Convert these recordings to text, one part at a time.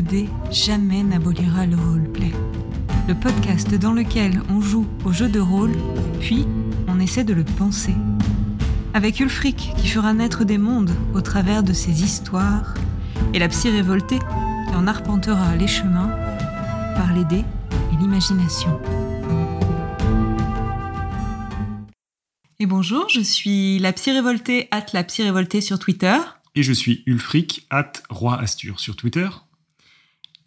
de jamais n'abolira le roleplay. Le podcast dans lequel on joue au jeu de rôle, puis on essaie de le penser. Avec Ulfric qui fera naître des mondes au travers de ses histoires, et la psy révoltée qui en arpentera les chemins par les dés et l'imagination. Et bonjour, je suis la psy révoltée, at la psy révoltée sur Twitter. Et je suis Ulfric, at Roi sur Twitter.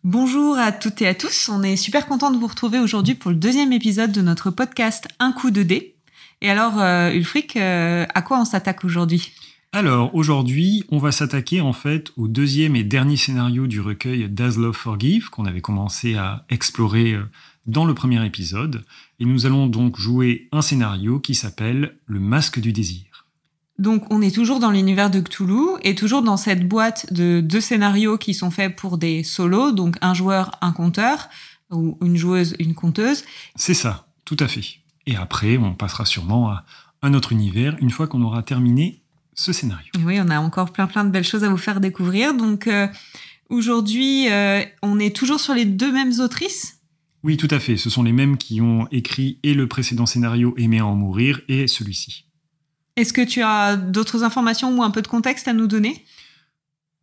Bonjour à toutes et à tous, on est super content de vous retrouver aujourd'hui pour le deuxième épisode de notre podcast Un coup de dé. Et alors, euh, Ulfric, euh, à quoi on s'attaque aujourd'hui? Alors, aujourd'hui, on va s'attaquer en fait au deuxième et dernier scénario du recueil Does Love Forgive qu'on avait commencé à explorer euh, dans le premier épisode. Et nous allons donc jouer un scénario qui s'appelle Le Masque du Désir. Donc on est toujours dans l'univers de Cthulhu et toujours dans cette boîte de deux scénarios qui sont faits pour des solos, donc un joueur, un conteur, ou une joueuse, une conteuse. C'est ça, tout à fait. Et après, on passera sûrement à un autre univers une fois qu'on aura terminé ce scénario. oui, on a encore plein plein de belles choses à vous faire découvrir. Donc euh, aujourd'hui, euh, on est toujours sur les deux mêmes autrices? Oui, tout à fait. Ce sont les mêmes qui ont écrit et le précédent scénario Aimer en mourir et celui-ci. Est-ce que tu as d'autres informations ou un peu de contexte à nous donner?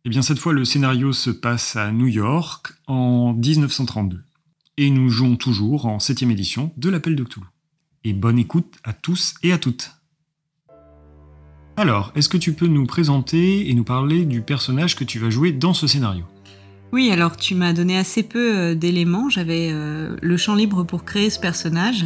Eh bien, cette fois, le scénario se passe à New York en 1932. Et nous jouons toujours en septième édition de l'Appel de Cthulhu. Et bonne écoute à tous et à toutes. Alors, est-ce que tu peux nous présenter et nous parler du personnage que tu vas jouer dans ce scénario? Oui, alors tu m'as donné assez peu euh, d'éléments. J'avais euh, le champ libre pour créer ce personnage.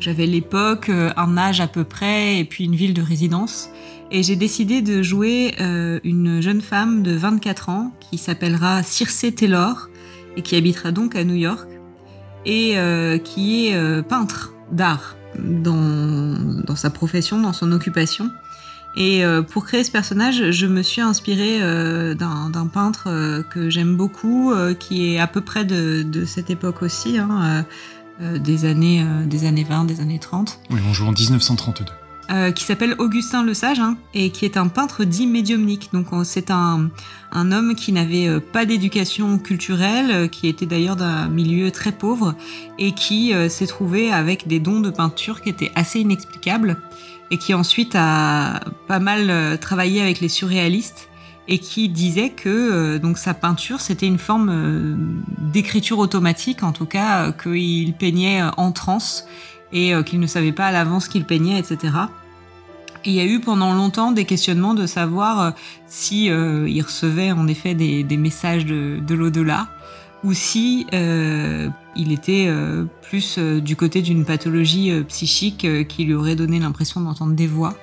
J'avais l'époque, euh, un âge à peu près, et puis une ville de résidence. Et j'ai décidé de jouer euh, une jeune femme de 24 ans qui s'appellera Circe Taylor et qui habitera donc à New York et euh, qui est peintre d'art dans, dans, sa profession, dans son occupation. Et pour créer ce personnage, je me suis inspirée d'un peintre que j'aime beaucoup, qui est à peu près de, cette époque aussi. Hein, des, années, euh, des années 20, des années 30. Oui, on joue en 1932. Euh, qui s'appelle Augustin Le Sage hein, et qui est un peintre dit médiumnique. Donc c'est un, un, homme qui n'avait pas d'éducation culturelle, qui était d'ailleurs d'un milieu très pauvre et qui s'est trouvé avec des dons de peinture qui étaient assez inexplicables et qui ensuite a pas mal travaillé avec les surréalistes et qui disait que euh, donc sa peinture c'était une forme euh, d'écriture automatique, en tout cas euh, qu'il peignait en transe et qu'il ne savait pas à l'avance qu'il peignait, etc. Et il y a eu pendant longtemps des questionnements de savoir si il recevait en effet des, messages de, de l'au-delà ou si il était plus du côté d'une pathologie psychique qui lui aurait donné l'impression d'entendre des voix.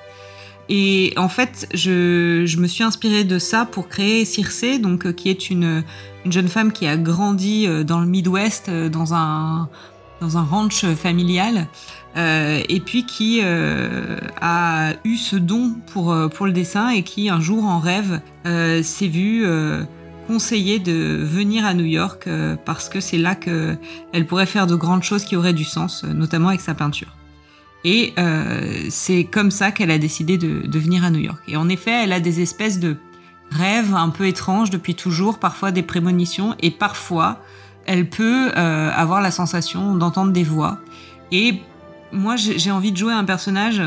Et en fait, je, je, me suis inspirée de ça pour créer Circe, donc euh, qui est une, une, jeune femme qui a grandi euh, dans le Midwest, euh, dans un dans un ranch familial, et puis qui a eu ce don pour pour le dessin et qui un jour en rêve s'est vue conseiller de venir à New York parce que c'est là que elle pourrait faire de grandes choses qui auraient du sens, notamment avec sa peinture. Et euh, c'est comme ça qu'elle a décidé de, venir à New York. Et en effet, elle a des espèces de rêves un peu étranges depuis toujours, parfois des prémonitions, et parfois elle peut euh, avoir la sensation d'entendre des voix. Et moi, j'ai envie de jouer un personnage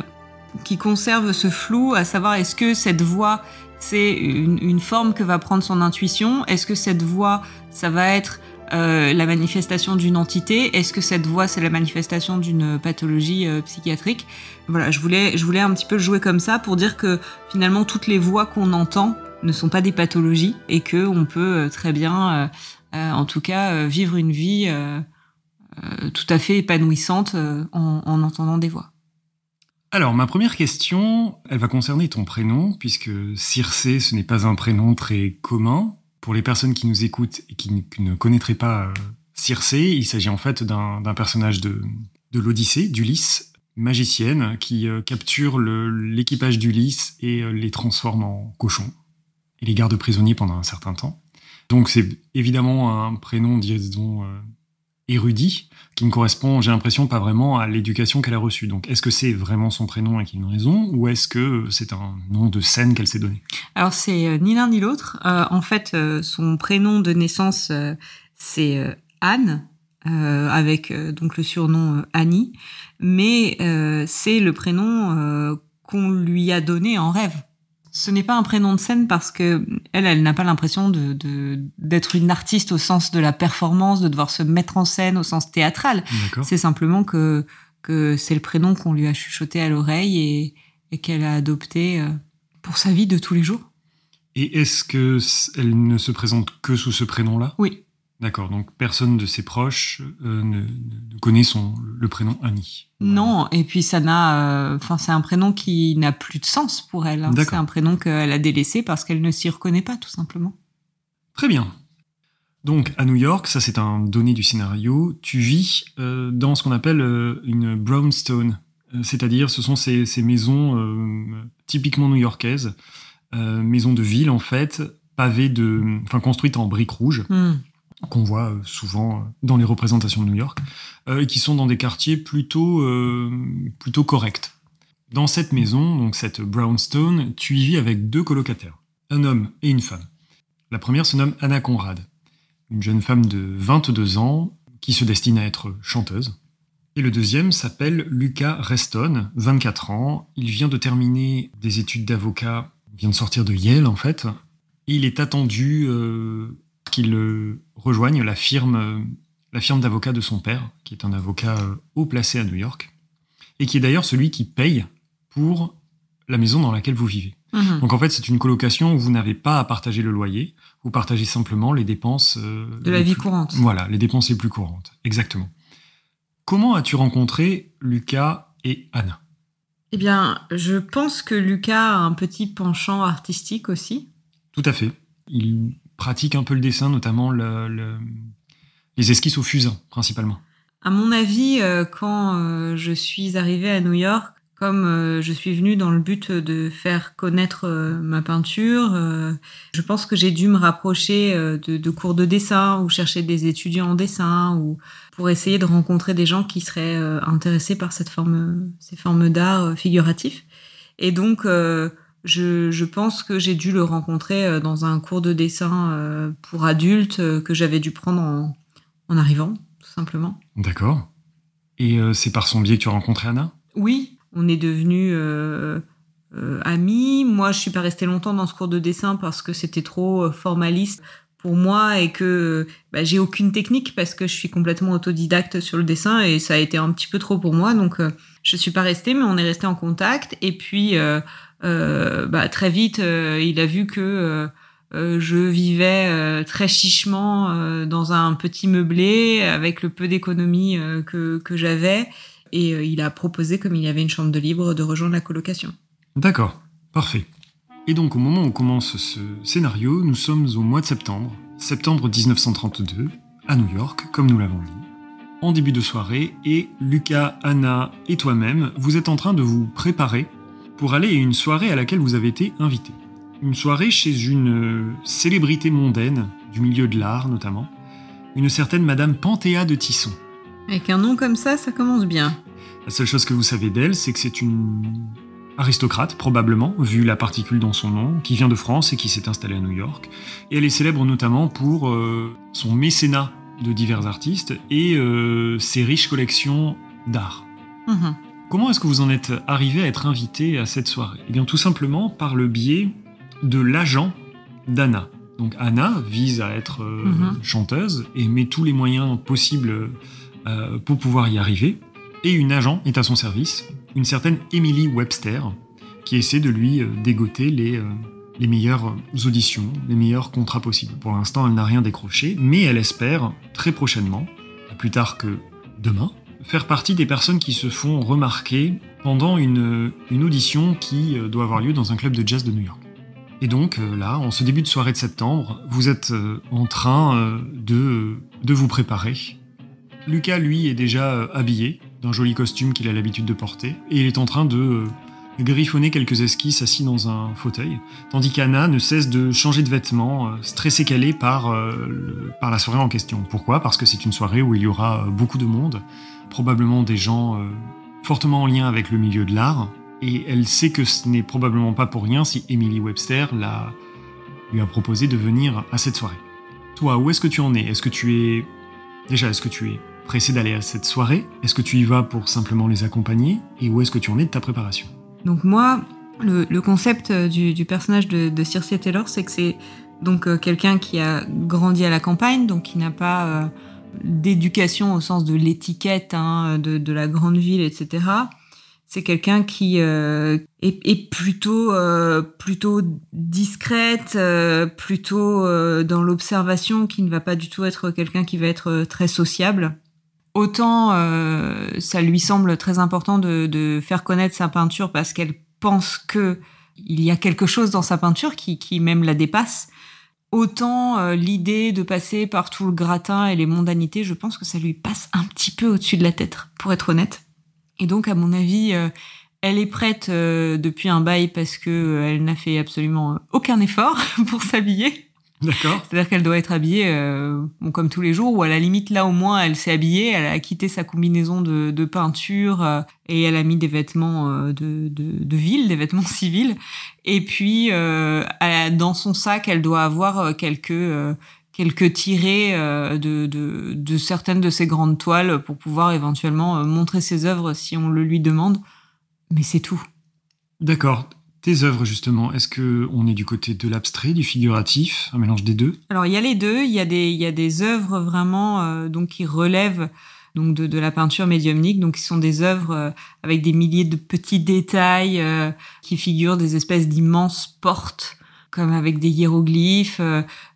qui conserve ce flou, à savoir est-ce que cette voix c'est une, forme que va prendre son intuition? Est-ce que cette voix, ça va être euh, la manifestation d'une entité Est-ce que cette voix, c'est la manifestation d'une pathologie euh, psychiatrique? Voilà, je voulais, je voulais un petit peu jouer comme ça pour dire que finalement, toutes les voix qu'on entend ne sont pas des pathologies et que on peut euh, très bien, en tout cas, vivre une vie tout à fait épanouissante en, en entendant des voix. Alors, ma première question, elle va concerner ton prénom, puisque Circe, ce n'est pas un prénom très commun. Pour les personnes qui nous écoutent et qui ne connaîtraient pas euh, Circe, il s'agit en fait d'un personnage de, de l'Odyssée, d'Ulysse, magicienne, qui euh, capture l'équipage d'Ulysse et euh, les transforme en cochons, et les garde prisonniers pendant un certain temps. Donc c'est évidemment un prénom, disons, érudit, qui ne correspond, j'ai l'impression, pas vraiment à l'éducation qu'elle a reçue. Donc, est-ce que c'est vraiment son prénom avec une raison, ou est-ce que c'est un nom de scène qu'elle s'est donné? Alors c'est ni l'un ni l'autre. en fait, son prénom de naissance c'est Anne, avec donc le surnom Annie, mais c'est le prénom qu'on lui a donné en rêve. Ce n'est pas un prénom de scène parce que elle, elle n'a pas l'impression de d'être une artiste au sens de la performance, de devoir se mettre en scène au sens théâtral. C'est simplement que que c'est le prénom qu'on lui a chuchoté à l'oreille et, et qu'elle a adopté euh, pour sa vie de tous les jours. Et est-ce que elle ne se présente que sous ce prénom-là? Oui. D'accord, donc personne de ses proches euh, ne, connaît son, le prénom Annie. Non, et puis ça n'a, euh, enfin c'est un prénom qui n'a plus de sens pour elle. Hein. C'est un prénom qu'elle a délaissé parce qu'elle ne s'y reconnaît pas, tout simplement. Très bien. Donc à New York, ça c'est un donné du scénario, tu vis euh, dans ce qu'on appelle une brownstone, c'est-à-dire ce sont ces, ces maisons typiquement new-yorkaises, maisons de ville en fait, pavées de, enfin construites en briques rouges. Hmm qu'on voit euh, souvent euh, dans les représentations de New York, euh, et qui sont dans des quartiers plutôt, plutôt corrects. Dans cette maison, donc cette brownstone, tu y vis avec deux colocataires, un homme et une femme. La première se nomme Anna Conrad, une jeune femme de 22 ans qui se destine à être chanteuse. Et le deuxième s'appelle Lucas Reston, 24 ans. Il vient de terminer des études d'avocat, vient de sortir de Yale en fait. Et il est attendu qu'il euh, rejoigne la firme, euh, la firme d'avocat de son père, qui est un avocat euh, haut placé à New York, et qui est d'ailleurs celui qui paye pour la maison dans laquelle vous vivez. Mhm. Donc en fait, c'est une colocation où vous n'avez pas à partager le loyer, vous partagez simplement les dépenses de la vie courante. Voilà, les dépenses les plus courantes, exactement. Comment as-tu rencontré Lucas et Anna? Eh bien, je pense que Lucas a un petit penchant artistique aussi. Tout à fait. Il pratique un peu le dessin, notamment les esquisses au fusain, principalement À mon avis, euh, quand euh, je suis arrivée à New York, comme euh, je suis venue dans le but de faire connaître ma peinture, je pense que j'ai dû me rapprocher de, cours de dessin ou chercher des étudiants en dessin ou pour essayer de rencontrer des gens qui seraient intéressés par cette forme, ces formes d'art figuratif. Et donc, je, pense que j'ai dû le rencontrer euh, dans un cours de dessin euh, pour adultes euh, que j'avais dû prendre en, arrivant, tout simplement. D'accord. Et c'est par son biais que tu as rencontré Anna? Oui, on est devenus amis. Moi, je suis pas restée longtemps dans ce cours de dessin parce que c'était trop formaliste pour moi et que bah, j'ai aucune technique parce que je suis complètement autodidacte sur le dessin et ça a été un petit peu trop pour moi. Donc, je suis pas restée, mais on est resté en contact. Et puis, euh, bah, très vite, euh, il a vu que euh, je vivais très chichement dans un petit meublé avec le peu d'économie que, que j'avais. Et il a proposé, comme il y avait une chambre de libre, de rejoindre la colocation. D'accord, parfait. Et donc au moment où on commence ce scénario, nous sommes au mois de septembre, septembre 1932, à New York, comme nous l'avons dit, en début de soirée, et Lucas, Anna et toi-même, vous êtes en train de vous préparer pour aller à une soirée à laquelle vous avez été invité. Une soirée chez une euh, célébrité mondaine, du milieu de l'art notamment, une certaine Madame Panthéa de Tisson. Avec un nom comme ça, ça commence bien. La seule chose que vous savez d'elle, c'est que c'est une aristocrate, probablement, vu la particule dans son nom, qui vient de France et qui s'est installée à New York. Et elle est célèbre notamment pour euh, son mécénat de divers artistes et euh, ses riches collections d'art. Mhm. Comment est-ce que vous en êtes arrivé à être invité à cette soirée? Eh bien tout simplement par le biais de l'agent d'Anna. Donc Anna vise à être euh, mhm. chanteuse et met tous les moyens possibles euh, pour pouvoir y arriver. Et une agent est à son service, une certaine Emily Webster, qui essaie de lui euh, dégoter les, les meilleures auditions, les meilleurs contrats possibles. Pour l'instant, elle n'a rien décroché, mais elle espère très prochainement, plus tard que demain, faire partie des personnes qui se font remarquer pendant une, audition qui euh, doit avoir lieu dans un club de jazz de New York. Et donc euh, là, en ce début de soirée de septembre, vous êtes euh, en train de, de vous préparer. Lucas, lui, est déjà habillé d'un joli costume qu'il a l'habitude de porter, et il est en train de griffonner quelques esquisses assis dans un fauteuil, tandis qu'Anna ne cesse de changer de vêtements, stressée qu'elle est par, par la soirée en question. Pourquoi? Parce que c'est une soirée où il y aura beaucoup de monde, probablement des gens euh, fortement en lien avec le milieu de l'art, Et elle sait que ce n'est probablement pas pour rien si Emily Webster l'a, lui a proposé de venir à cette soirée. Toi, où est-ce que tu en es? Est-ce que tu es... Déjà, est-ce que tu es pressé d'aller à cette soirée? Est-ce que tu y vas pour simplement les accompagner? Et où est-ce que tu en es de ta préparation? Donc moi, le, concept du, personnage de, Circe Taylor, c'est que c'est donc euh, quelqu'un qui a grandi à la campagne, donc qui n'a pas euh, d'éducation au sens de l'étiquette hein, de, la grande ville, etc. C'est quelqu'un qui euh, est, plutôt plutôt discrète, plutôt dans l'observation, qui ne va pas du tout être quelqu'un qui va être très sociable. Autant ça lui semble très important de, de faire connaître sa peinture parce qu'elle pense que il y a quelque chose dans sa peinture qui, qui même la dépasse. Autant euh, l'idée de passer par tout le gratin et les mondanités, je pense que ça lui passe un petit peu au-dessus de la tête, pour être honnête. Et donc, à mon avis, euh, elle est prête euh, depuis un bail parce que elle n'a fait absolument aucun effort pour s'habiller. D'accord. C'est-à-dire qu'elle doit être habillée euh, comme tous les jours, ou à la limite, là au moins, elle s'est habillée, elle a quitté sa combinaison de, de peinture euh, et elle a mis des vêtements euh, de, de, de, ville, des vêtements civils. Et puis, dans son sac, elle doit avoir quelques quelques tirés de, de, de, certaines de ses grandes toiles pour pouvoir éventuellement montrer ses œuvres si on le lui demande. Mais c'est tout. D'accord. Tes œuvres, justement, est-ce que on est du côté de l'abstrait, du figuratif, un mélange des deux? Alors, il y a les deux. Il y a des, il y a des œuvres vraiment euh, donc qui relèvent donc de, de, la peinture médiumnique, donc qui sont des œuvres euh, avec des milliers de petits détails euh, qui figurent des espèces d'immenses portes, comme avec des hiéroglyphes.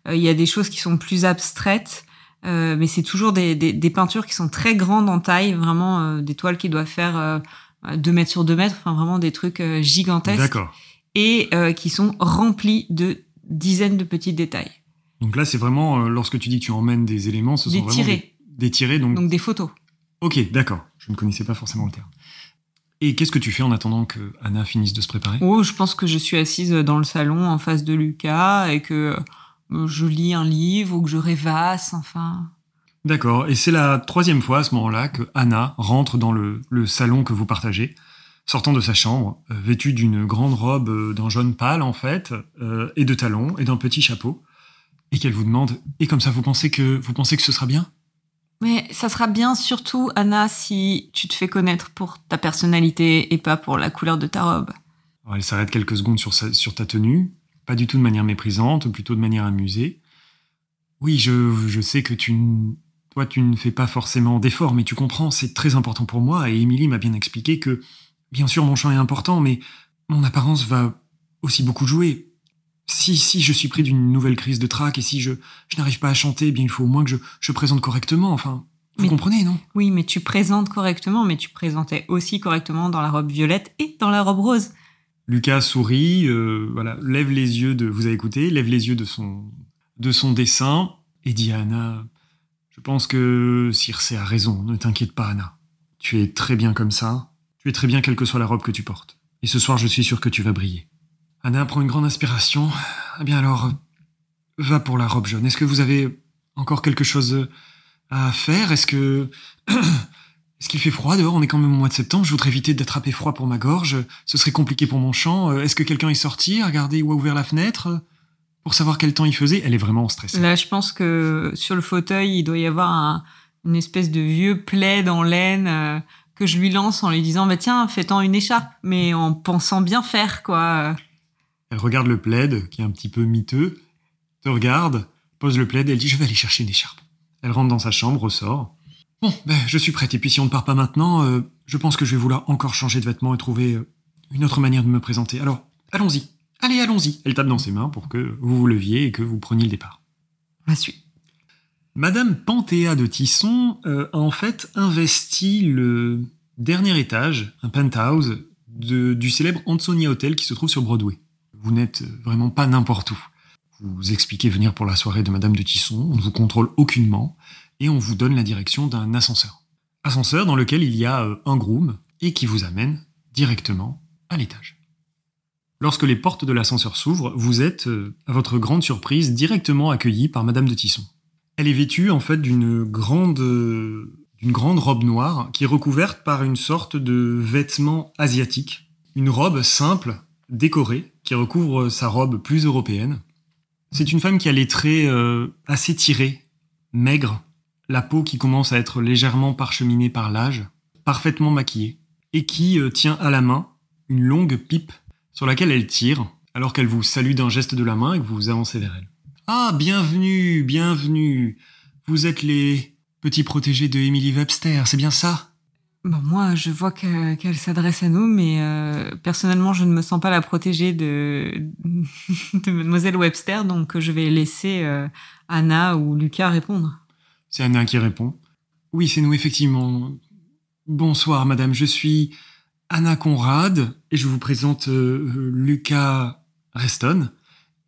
il y a des choses qui sont plus abstraites. mais c'est toujours des, des, des, peintures qui sont très grandes en taille, vraiment des toiles qui doivent faire 2 mètres sur 2 mètres, enfin vraiment des trucs euh, gigantesques. D'accord. Et euh, qui sont remplis de dizaines de petits détails. Donc là, c'est vraiment, euh, lorsque tu dis que tu emmènes des éléments, ce des sont vraiment tirés. Des, tirés. Donc... donc des photos. Ok, d'accord. Je ne connaissais pas forcément le terme. Et qu'est-ce que tu fais en attendant que Anna finisse de se préparer? Oh, je pense que je suis assise dans le salon en face de Lucas et que je lis un livre ou que je rêvasse, enfin. D'accord. Et c'est la troisième fois à ce moment-là que Anna rentre dans le, salon que vous partagez, sortant de sa chambre, euh, vêtue d'une grande robe euh, d'un jaune pâle en fait, euh, et de talons et d'un petit chapeau, et qu'elle vous demande Et comme ça, vous pensez que vous pensez que ce sera bien? Mais ça sera bien surtout Anna si tu te fais connaître pour ta personnalité et pas pour la couleur de ta robe. elle s'arrête quelques secondes sur, sur ta tenue, pas du tout de manière méprisante, plutôt de manière amusée. Oui, je, je sais que tu toi, tu ne fais pas forcément d'efforts, mais tu comprends, c'est très important pour moi, et Émilie m'a bien expliqué que, bien sûr, mon chant est important, mais mon apparence va aussi beaucoup jouer. Si, si je suis pris d'une nouvelle crise de trac et si je, je n'arrive pas à chanter, eh bien il faut au moins que je, je présente correctement, enfin, vous comprenez, non? Oui, mais tu présentes correctement, mais tu présentais aussi correctement dans la robe violette et dans la robe rose. Lucas sourit, euh, voilà, lève les yeux de, vous avez écouté, lève les yeux de son, de son dessin et dit à Anna, je pense que Circe a raison, ne t'inquiète pas Anna. Tu es très bien comme ça, tu es très bien quelle que soit la robe que tu portes. Et ce soir je suis sûr que tu vas briller. Anna prend une grande inspiration. Eh bien alors, va pour la robe jaune. Est-ce que vous avez encore quelque chose à faire? Est-ce que... Est-ce qu'il fait froid dehors? On est quand même au mois de septembre. Je voudrais éviter d'attraper froid pour ma gorge. Ce serait compliqué pour mon chant. Est-ce que quelqu'un est sorti Regardez où a ouvert la fenêtre? Pour savoir quel temps il faisait. Elle est vraiment stressée. Là, je pense que sur le fauteuil, il doit y avoir une espèce de vieux plaid en laine euh, que je lui lance en lui disant bah tiens, fais-t'en une écharpe, mais en pensant bien faire quoi. Elle regarde le plaid qui est un petit peu miteux, te regarde, pose le plaid, et elle dit je vais aller chercher une écharpe. Elle rentre dans sa chambre, ressort. Bon, ben, je suis prête. Et puis si on ne part pas maintenant, euh, je pense que je vais vouloir encore changer de vêtements et trouver euh, une autre manière de me présenter. Alors, allons-y. Allez, allons-y. Elle tape dans ses mains pour que vous vous leviez et que vous preniez le départ. La suite. Madame Panthéa de Tisson euh, a en fait investi le dernier étage, un penthouse, du célèbre Ansonia Hotel qui se trouve sur Broadway. Vous n'êtes vraiment pas n'importe où. Vous expliquez venir pour la soirée de Madame de Tisson, on ne vous contrôle aucunement, et on vous donne la direction d'un ascenseur. Ascenseur dans lequel il y a euh, un groom et qui vous amène directement à l'étage. Lorsque les portes de l'ascenseur s'ouvrent, vous êtes, euh, à votre grande surprise, directement accueilli par Madame de Tisson. Elle est vêtue en fait d'une grande, euh, d'une grande robe noire qui est recouverte par une sorte de vêtement asiatique. une robe simple, décorée, qui recouvre sa robe plus européenne. C'est une femme qui a les traits euh, assez tirés, maigres, la peau qui commence à être légèrement parcheminée par l'âge, parfaitement maquillée, et qui tient à la main une longue pipe sur laquelle elle tire, alors qu'elle vous salue d'un geste de la main et que vous vous avancez vers elle. Ah, bienvenue, bienvenue. Vous êtes les petits protégés de Emily Webster, c'est bien ça? Bon, moi, je vois qu'elle s'adresse à nous, mais euh, personnellement, je ne me sens pas la protégée de, de Mademoiselle Webster, donc je vais laisser euh, Anna ou Lucas répondre. C'est Anna qui répond. Oui, c'est nous, effectivement. Bonsoir, madame, je suis Anna Conrad, et je vous présente euh, Lucas Reston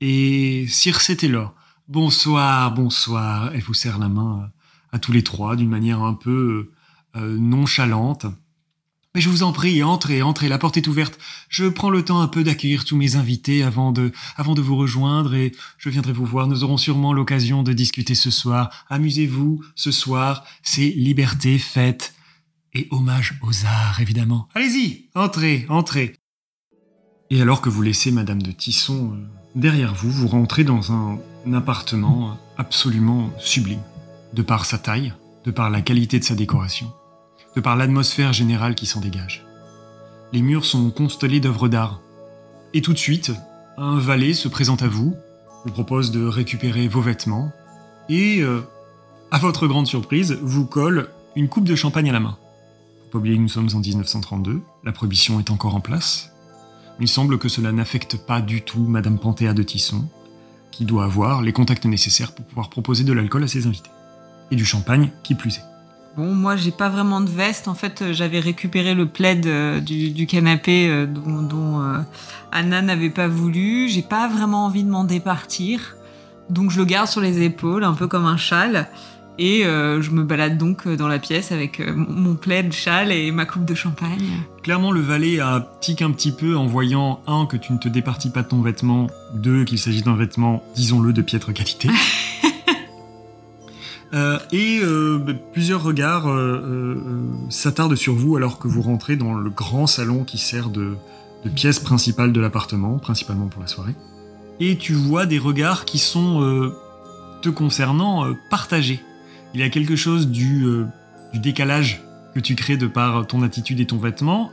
et Circe Taylor. Bonsoir, bonsoir. Elle vous serre la main à tous les trois d'une manière un peu euh, nonchalante. Mais je vous en prie, entrez, entrez, la porte est ouverte. Je prends le temps un peu d'accueillir tous mes invités avant de, avant de vous rejoindre et je viendrai vous voir. Nous aurons sûrement l'occasion de discuter ce soir. Amusez-vous, ce soir, c'est liberté, fête et hommage aux arts, évidemment. Allez-y, entrez, entrez. Et alors que vous laissez Madame de Tisson euh, derrière vous, vous rentrez dans un appartement absolument sublime, de par sa taille, de par la qualité de sa décoration, de par l'atmosphère générale qui s'en dégage. Les murs sont constellés d'œuvres d'art. Et tout de suite, un valet se présente à vous, vous propose de récupérer vos vêtements, et, euh, à votre grande surprise, vous colle une coupe de champagne à la main. Pas oublier que nous sommes en 1932, la prohibition est encore en place. Il semble que cela n'affecte pas du tout Madame Panthéa de Tisson, qui doit avoir les contacts nécessaires pour pouvoir proposer de l'alcool à ses invités et du champagne qui plus est. Bon, moi, j'ai pas vraiment de veste. En fait, euh, j'avais récupéré le plaid euh, du, canapé euh, dont, Anna n'avait pas voulu. J'ai pas vraiment envie de m'en départir. Donc, je le garde sur les épaules, un peu comme un châle. Et je me balade donc dans la pièce avec mon plaid, châle et ma coupe de champagne. Clairement, le valet a tic un petit peu en voyant, un, que tu ne te départis pas de ton vêtement, deux, qu'il s'agit d'un vêtement, disons-le, de piètre qualité. Euh, et euh, bah, plusieurs regards euh, s'attardent sur vous alors que vous rentrez dans le grand salon qui sert de, pièce principale de l'appartement, principalement pour la soirée. Et tu vois des regards qui sont, te concernant, partagés. Il y a quelque chose du, du décalage que tu crées de par ton attitude et ton vêtement,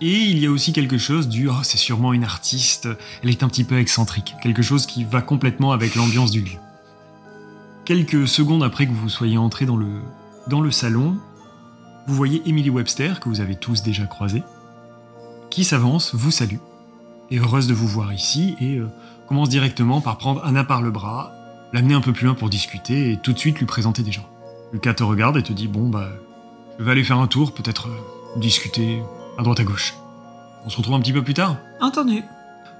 et il y a aussi quelque chose du oh, c'est sûrement une artiste, elle est un petit peu excentrique, quelque chose qui va complètement avec l'ambiance du lieu. Quelques secondes après que vous soyez entré dans le, dans le salon, vous voyez Emily Webster, que vous avez tous déjà croisé, qui s'avance, vous salue, est heureuse de vous voir ici et euh, commence directement par prendre Anna par le bras, l'amener un peu plus loin pour discuter et tout de suite lui présenter des gens. Lucas te regarde et te dit Bon, bah, je vais aller faire un tour, peut-être euh, discuter à droite à gauche. On se retrouve un petit peu plus tard Entendu.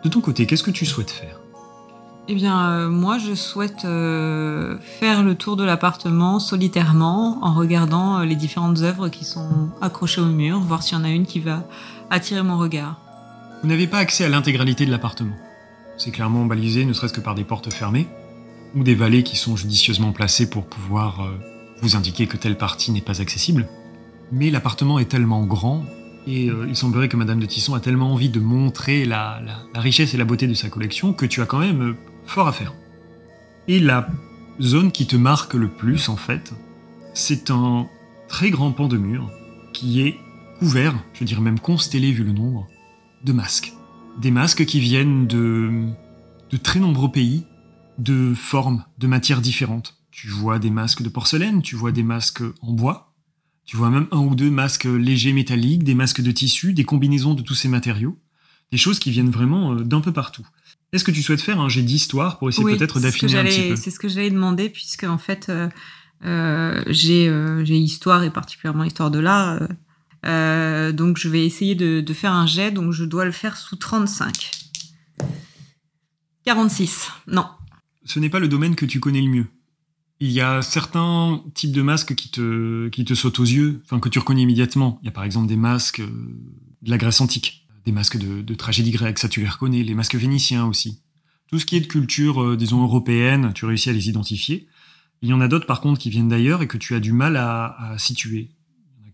De ton côté, qu'est-ce que tu souhaites faire? Eh bien, euh, moi, je souhaite euh, faire le tour de l'appartement solitairement en regardant euh, les différentes œuvres qui sont accrochées au mur, voir s'il y en a une qui va attirer mon regard. Vous n'avez pas accès à l'intégralité de l'appartement. C'est clairement balisé, ne serait-ce que par des portes fermées, ou des valets qui sont judicieusement placés pour pouvoir vous indiquer que telle partie n'est pas accessible. Mais l'appartement est tellement grand, et il semblerait que Madame de Tisson a tellement envie de montrer la, richesse et la beauté de sa collection que tu as quand même fort à faire. Et la zone qui te marque le plus, en fait, c'est un très grand pan de mur qui est couvert, je dirais même constellé vu le nombre, de masques. Des masques qui viennent de très nombreux pays, de formes, de matières différentes. Tu vois des masques de porcelaine, tu vois des masques en bois, tu vois même un ou deux masques légers métalliques, des masques de tissu, des combinaisons de tous ces matériaux, des choses qui viennent vraiment euh, d'un peu partout. Est-ce que tu souhaites faire un jet d'histoire pour essayer peut-être d'affiner un petit peu? C'est ce que j'allais demander, puisque en fait, euh, euh, euh, j'ai histoire et particulièrement histoire de l'art. donc je vais essayer de, de, faire un jet, donc je dois le faire sous 35. 46, non. Ce n'est pas le domaine que tu connais le mieux. Il y a certains types de masques qui te, qui te sautent aux yeux, enfin que tu reconnais immédiatement. Il y a par exemple des masques de la Grèce antique des masques de, tragédie grecque, ça tu les reconnais, les masques vénitiens aussi. Tout ce qui est de culture, euh, disons, européenne, tu réussis à les identifier. Il y en a d'autres, par contre, qui viennent d'ailleurs et que tu as du mal à, situer.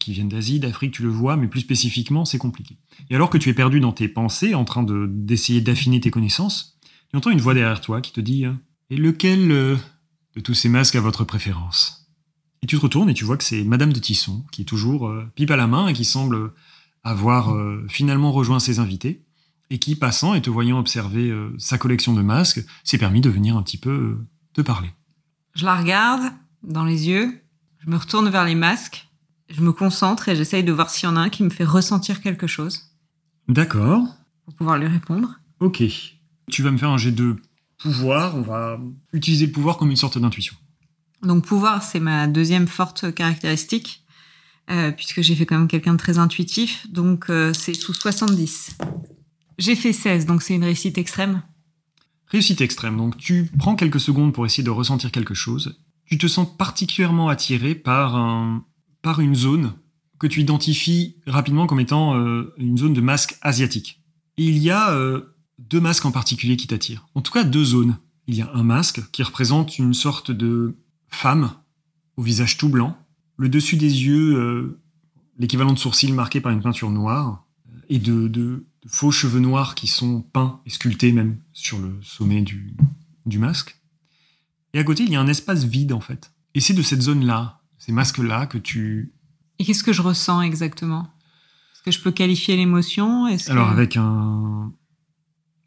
qui viennent d'Asie, d'Afrique, tu le vois, mais plus spécifiquement, c'est compliqué. Et alors que tu es perdu dans tes pensées, en train de, d'essayer d'affiner tes connaissances, tu entends une voix derrière toi qui te dit Et lequel euh, de tous ces masques a votre préférence Et tu te retournes et tu vois que c'est Madame de Tisson, qui est toujours euh, pipe à la main et qui semble avoir euh, finalement rejoint ses invités, et qui, passant et te voyant observer sa collection de masques, s'est permis de venir un petit peu te parler. Je la regarde dans les yeux, je me retourne vers les masques, je me concentre et j'essaye de voir s'il y en a un qui me fait ressentir quelque chose. D'accord. Pour pouvoir lui répondre. Ok. Tu vas me faire un jet de pouvoir. On va utiliser le pouvoir comme une sorte d'intuition. Donc pouvoir, c'est ma deuxième forte caractéristique, euh, puisque j'ai fait quand même quelqu'un de très intuitif. Donc euh, c'est sous 70. J'ai fait 16, donc c'est une réussite extrême. Réussite extrême. Donc tu prends quelques secondes pour essayer de ressentir quelque chose tu te sens particulièrement attiré par, un, par une zone que tu identifies rapidement comme étant euh, une zone de masque asiatique. Et il y a deux masques en particulier qui t'attirent. En tout cas, deux zones. Il y a un masque qui représente une sorte de femme au visage tout blanc, le dessus des yeux, euh, l'équivalent de sourcils marqué par une peinture noire, et de, de, faux cheveux noirs qui sont peints et sculptés même sur le sommet du, du masque. Et à côté, il y a un espace vide, en fait. Et c'est de cette zone-là, ces masques-là, que tu... Et qu'est-ce que je ressens exactement? Est-ce que je peux qualifier l'émotion? Alors, avec un...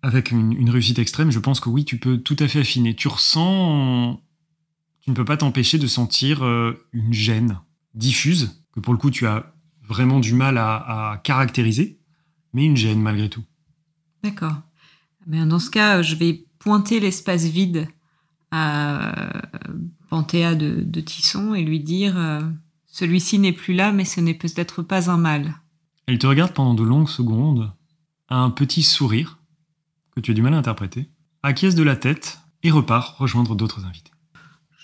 Avec une, réussite extrême, je pense que oui, tu peux tout à fait affiner. Tu ressens... Tu ne peux pas t'empêcher de sentir euh, une gêne diffuse, que pour le coup, tu as vraiment du mal à, à caractériser, mais une gêne malgré tout. D'accord. Dans ce cas, je vais pointer l'espace vide à Panthéa de, de Tisson et lui dire euh, Celui-ci n'est plus là, mais ce n'est peut-être pas un mal. Elle te regarde pendant de longues secondes, a un petit sourire, que tu as du mal à interpréter, acquiesce de la tête et repart rejoindre d'autres invités.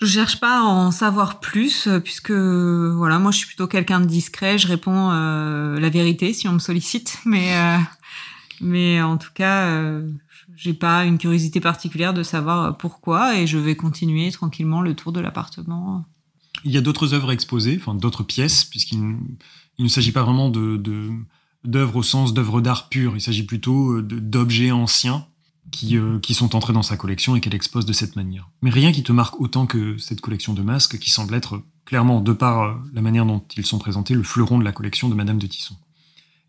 Je cherche pas à en savoir plus, euh, puisque voilà, moi je suis plutôt quelqu'un de discret, je réponds euh, la vérité si on me sollicite, mais, mais en tout cas, j'ai pas une curiosité particulière de savoir pourquoi et je vais continuer tranquillement le tour de l'appartement. Il y a d'autres œuvres exposées, enfin d'autres pièces, puisqu'il ne s'agit pas vraiment de, d'œuvres au sens d'œuvres d'art pures, il s'agit plutôt euh, d'objets anciens qui, euh, qui sont entrés dans sa collection et qu'elle expose de cette manière. Mais rien qui te marque autant que cette collection de masques qui semble être clairement, de par euh, la manière dont ils sont présentés, le fleuron de la collection de Madame de Tisson.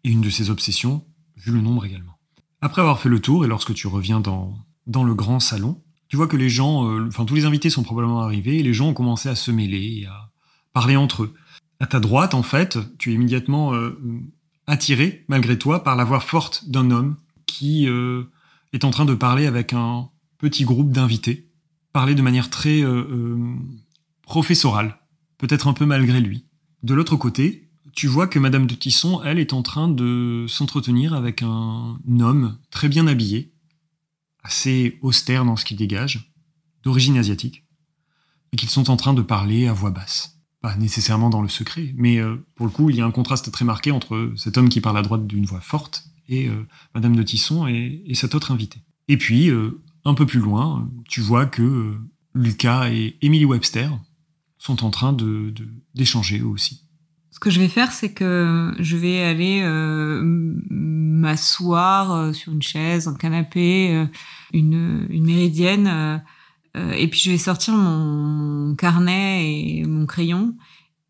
Et une de ses obsessions, vu le nombre également. Après avoir fait le tour, et lorsque tu reviens dans, dans le grand salon, tu vois que les gens, enfin tous les invités sont probablement arrivés, et les gens ont commencé à se mêler et à parler entre eux. À ta droite, en fait, tu es immédiatement attiré, malgré toi, par la voix forte d'un homme qui euh, est en train de parler avec un petit groupe d'invités, parler de manière très professorale, peut-être un peu malgré lui. De l'autre côté, tu vois que Madame de Tisson, elle, est en train de s'entretenir avec un homme très bien habillé, assez austère dans ce qu'il dégage, d'origine asiatique, et qu'ils sont en train de parler à voix basse. Pas nécessairement dans le secret, mais euh, pour le coup, il y a un contraste très marqué entre cet homme qui parle à droite d'une voix forte et euh, Madame de Tisson et, cet autre invité. Et puis, euh, un peu plus loin, tu vois que Lucas et Emily Webster sont en train d'échanger eux aussi. Ce que je vais faire, c'est que je vais aller m'asseoir sur une chaise, un canapé, une, une méridienne, et puis je vais sortir mon, carnet et mon crayon,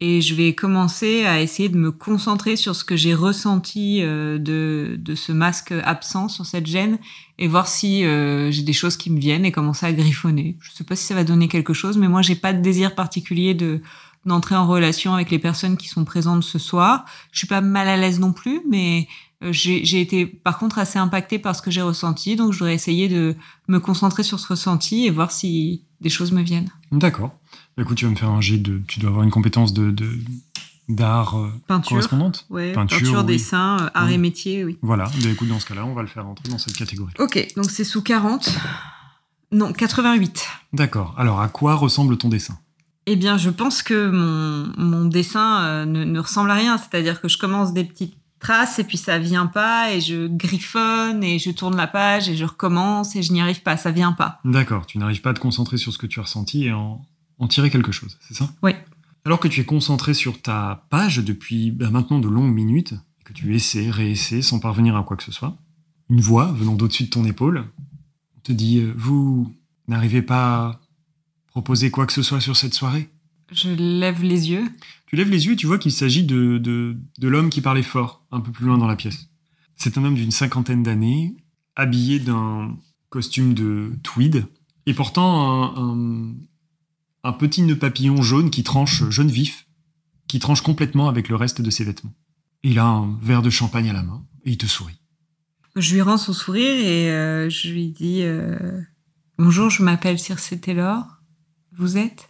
et je vais commencer à essayer de me concentrer sur ce que j'ai ressenti de, de ce masque absent, sur cette gêne, et voir si j'ai des choses qui me viennent et commencer à griffonner. Je sais pas si ça va donner quelque chose, mais moi j'ai pas de désir particulier de d'entrer en relation avec les personnes qui sont présentes ce soir. Je suis pas mal à l'aise non plus, mais euh, j'ai été par contre assez impactée par ce que j'ai ressenti, donc je voudrais essayer de me concentrer sur ce ressenti et voir si des choses me viennent. D'accord. Bah, écoute, tu vas me faire un jet de. Tu dois avoir une compétence de. d'art euh, correspondante ouais, peinture, dessin, euh, art et métier, oui. Voilà, bah, écoute, dans ce cas-là, on va le faire entrer dans cette catégorie. Ok, donc c'est sous 40. Non, 88. D'accord. Alors, à quoi ressemble ton dessin? Eh bien, je pense que mon, dessin euh, ne, ressemble à rien. C'est-à-dire que je commence des petites et puis ça vient pas et je griffonne et je tourne la page et je recommence et je n'y arrive pas. Ça vient pas. D'accord. Tu n'arrives pas à te concentrer sur ce que tu as ressenti et en, en tirer quelque chose, c'est ça? Oui. Alors que tu es concentré sur ta page depuis bah, maintenant de longues minutes, et que tu essaies, réessaies sans parvenir à quoi que ce soit, une voix venant d'au-dessus de ton épaule te dit euh, Vous n'arrivez pas à proposer quoi que ce soit sur cette soirée? Je lève les yeux. Tu lèves les yeux et tu vois qu'il s'agit de, de, de l'homme qui parlait fort, un peu plus loin dans la pièce. C'est un homme d'une cinquantaine d'années, habillé d'un costume de tweed et portant un, un, un petit nœud papillon jaune qui tranche, jaune vif, qui tranche complètement avec le reste de ses vêtements. Il a un verre de champagne à la main et il te sourit. Je lui rends son sourire et euh, je lui dis euh, Bonjour, je m'appelle Circe Taylor. Vous êtes?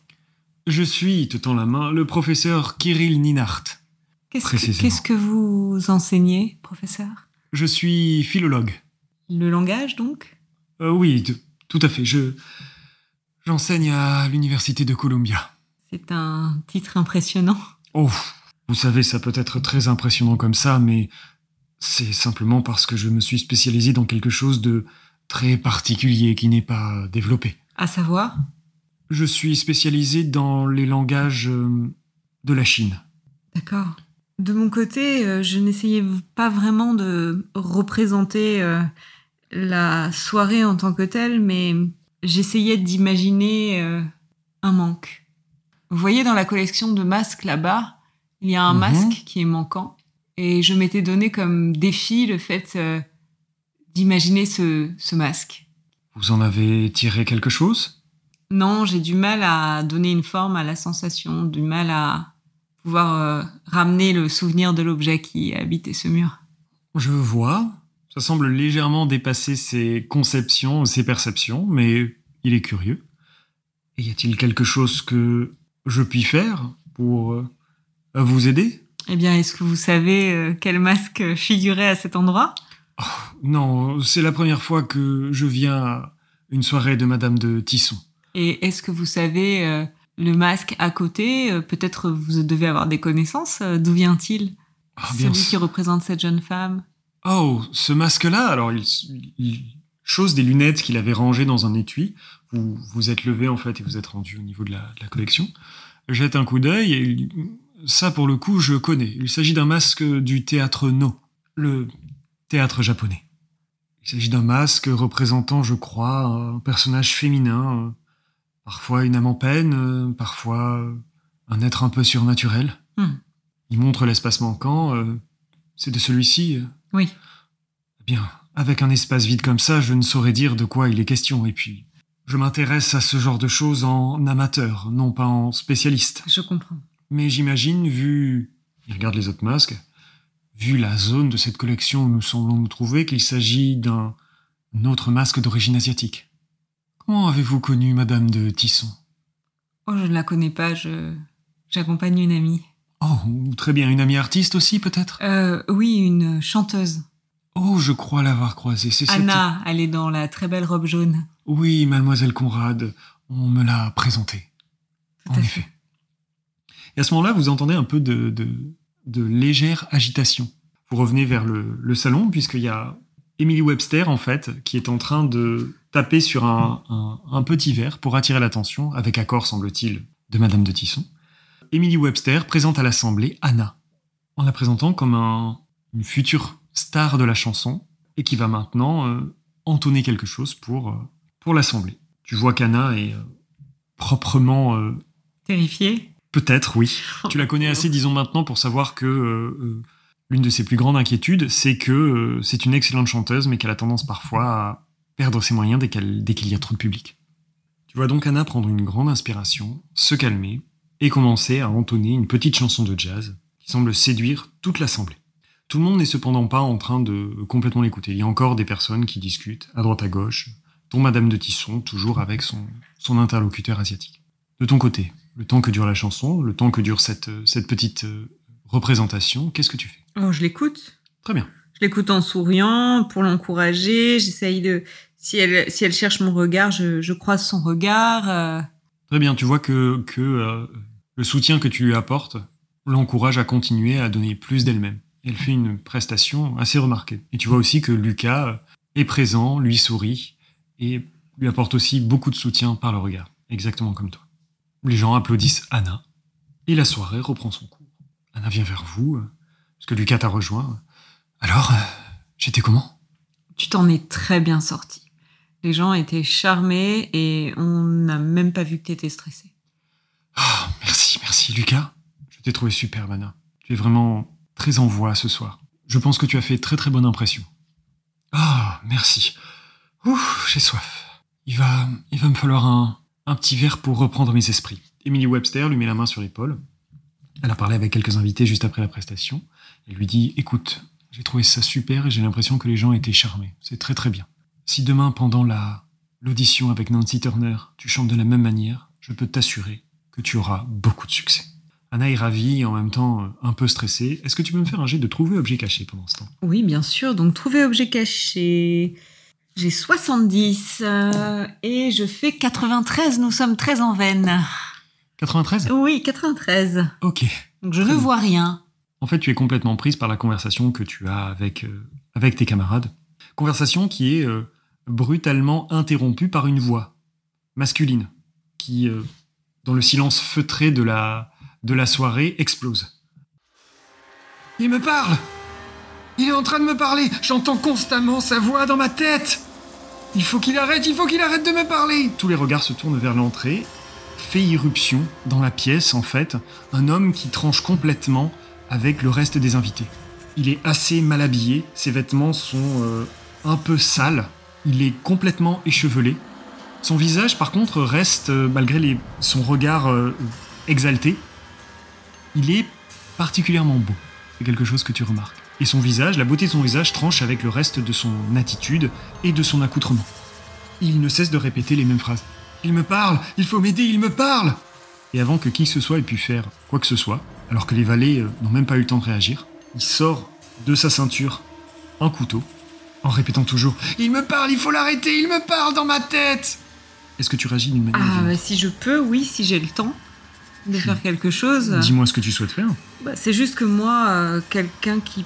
Je suis, te tend la main, le professeur Kirill Ninart. Qu'est-ce que, qu'est-ce que vous enseignez, professeur? Je suis philologue. Le langage, donc? Euh, oui, t- tout à fait. Je j'enseigne à l'université de Columbia. C'est un titre impressionnant. Oh, vous savez, ça peut être très impressionnant comme ça, mais c'est simplement parce que je me suis spécialisé dans quelque chose de très particulier qui n'est pas développé. À savoir? Je suis spécialisé dans les langages euh, de la Chine. D'accord. De mon côté, euh, je n'essayais pas vraiment de représenter euh, la soirée en tant que telle, mais j'essayais d'imaginer un manque. Vous voyez dans la collection de masques là-bas, il y a un Mhm. masque qui est manquant. Et je m'étais donné comme défi le fait d'imaginer ce, ce masque. Vous en avez tiré quelque chose? Non, j'ai du mal à donner une forme à la sensation, du mal à pouvoir euh, ramener le souvenir de l'objet qui habitait ce mur. Je vois. Ça semble légèrement dépasser ses conceptions, ses perceptions, mais il est curieux. Et y a-t-il quelque chose que je puis faire pour euh, vous aider? Eh bien, est-ce que vous savez euh, quel masque figurait à cet endroit? Non, c'est la première fois que je viens à une soirée de Madame de Tisson. Et est-ce que vous savez euh, le masque à côté Euh, Peut-être vous devez avoir des connaissances. euh, D'où vient-il? Ah, Celui qui représente cette jeune femme. Oh, ce masque-là, alors il, il chose des lunettes qu'il avait rangées dans un étui. Vous vous êtes levé en fait et vous êtes rendu au niveau de la, de la collection. Jette un coup d'œil et il- ça pour le coup je connais. Il s'agit d'un masque du théâtre No, le théâtre japonais. Il s'agit d'un masque représentant, je crois, un personnage féminin, parfois une âme en peine, euh, parfois euh, un être un peu surnaturel. Hmm. Il montre l'espace manquant. euh, c'est de celui-ci. Oui. eh Bien, avec un espace vide comme ça, je ne saurais dire de quoi il est question. Et puis, je m'intéresse à ce genre de choses en amateur, non pas en spécialiste. Je comprends. Mais j'imagine, vu... Il regarde les autres masques. Vu la zone de cette collection où nous semblons nous trouver, qu'il s'agit d'un un autre masque d'origine asiatique. Comment avez-vous connu Madame de Tisson? Oh, je ne la connais pas. Je j'accompagne une amie. Oh, très bien, une amie artiste aussi, peut-être? Euh, oui, une chanteuse. Oh, je crois l'avoir croisée. C'est cette... Anna, elle est dans la très belle robe jaune. Oui, mademoiselle Conrad, on me l'a présentée. Tout En à effet. fait. Et à ce moment-là, vous entendez un peu de, de, de légère agitation. Vous revenez vers le, le salon, puisqu'il y a Emily Webster, en fait, qui est en train de taper sur un, un- un petit verre pour attirer l'attention, avec accord, semble-t-il, de Madame de Tisson. Emily Webster présente à l'Assemblée Anna, en la présentant comme un- une future star de la chanson, et qui va maintenant euh, entonner quelque chose pour, euh, pour l'Assemblée. Tu vois qu'Anna est euh, proprement... Terrifiée? Peut-être, oui. Tu la connais assez, disons maintenant, pour savoir que l'une de ses plus grandes inquiétudes, c'est que c'est une excellente chanteuse, mais qu'elle a tendance parfois à perdre ses moyens dès qu'il y a trop de public. Tu vois donc Anna prendre une grande inspiration, se calmer, et commencer à entonner une petite chanson de jazz qui semble séduire toute l'assemblée. Tout le monde n'est cependant pas en train de complètement l'écouter. Il y a encore des personnes qui discutent à droite à gauche, dont Madame de Tisson, toujours avec son, son interlocuteur asiatique. De ton côté, le temps que dure la chanson, le temps que dure cette, cette petite euh, représentation, qu'est-ce que tu fais? Oh, je l'écoute. Très bien. Je l'écoute en souriant pour l'encourager. J'essaye de. Si elle, si elle cherche mon regard, je, je croise son regard. euh, Très bien, tu vois que, que euh, le soutien que tu lui apportes l'encourage à continuer à donner plus d'elle-même. Elle fait une prestation assez remarquée. Et tu vois aussi que Lucas euh, est présent, lui sourit, et lui apporte aussi beaucoup de soutien par le regard, exactement comme toi. Les gens applaudissent Anna, Et la soirée reprend son cours. Anna vient vers vous, parce que Lucas t'a rejoint. Alors, j'étais comment? Tu t'en es très bien sorti. Les gens étaient charmés et on n'a même pas vu que t'étais stressé. Ah, merci, merci Lucas. Je t'ai trouvé super, Anna. Tu es vraiment très en voix ce soir. Je pense que tu as fait très très bonne impression. Ah, merci. Ouh, j'ai soif. Il va, il va me falloir un, un petit verre pour reprendre mes esprits. Emily Webster lui met la main sur l'épaule. Elle a parlé avec quelques invités juste après la prestation. Elle lui dit Écoute, j'ai trouvé ça super et j'ai l'impression que les gens étaient charmés. C'est très très bien. Si demain, pendant la l'audition avec Nancy Turner, tu chantes de la même manière, je peux t'assurer que tu auras beaucoup de succès. Anna est ravie et en même temps euh, un peu stressée. Est-ce que tu peux me faire un jet de trouver objet caché pendant ce temps? Oui, bien sûr. Donc, trouver objet caché. J'ai 70 euh, et je fais 93. Nous sommes très en veine. 93 Oui, 93. Ok. Donc, je ne vois rien. En fait, tu es complètement prise par la conversation que tu as avec, euh, avec tes camarades. Conversation qui est euh, brutalement interrompue par une voix masculine qui, euh, dans le silence feutré de la, soirée, explose. Il me parle Il est en train de me parler J'entends constamment sa voix dans ma tête Il faut qu'il arrête, il faut qu'il arrête de me parler Tous les regards se tournent vers l'entrée. Fait irruption dans la pièce, en fait, un homme qui tranche complètement avec le reste des invités. Il est assez mal habillé, ses vêtements sont euh, un peu sales, il est complètement échevelé. Son visage, par contre, reste, euh, malgré son regard euh, exalté, il est particulièrement beau. C'est quelque chose que tu remarques. Et son visage, la beauté de son visage tranche avec le reste de son attitude et de son accoutrement. Il ne cesse de répéter les mêmes phrases. Il me parle, il faut m'aider, il me parle Et avant que qui que ce soit ait pu faire quoi que ce soit, alors que les valets euh, n'ont même pas eu le temps de réagir, il sort de sa ceinture un couteau, en répétant toujours Il me parle, il faut l'arrêter, il me parle dans ma tête Est-ce que tu réagis d'une manière Ah, bah, si je peux, oui, si j'ai le temps de faire quelque chose. Dis-moi ce que tu souhaites faire. Bah, c'est juste que moi, euh, quelqu'un qui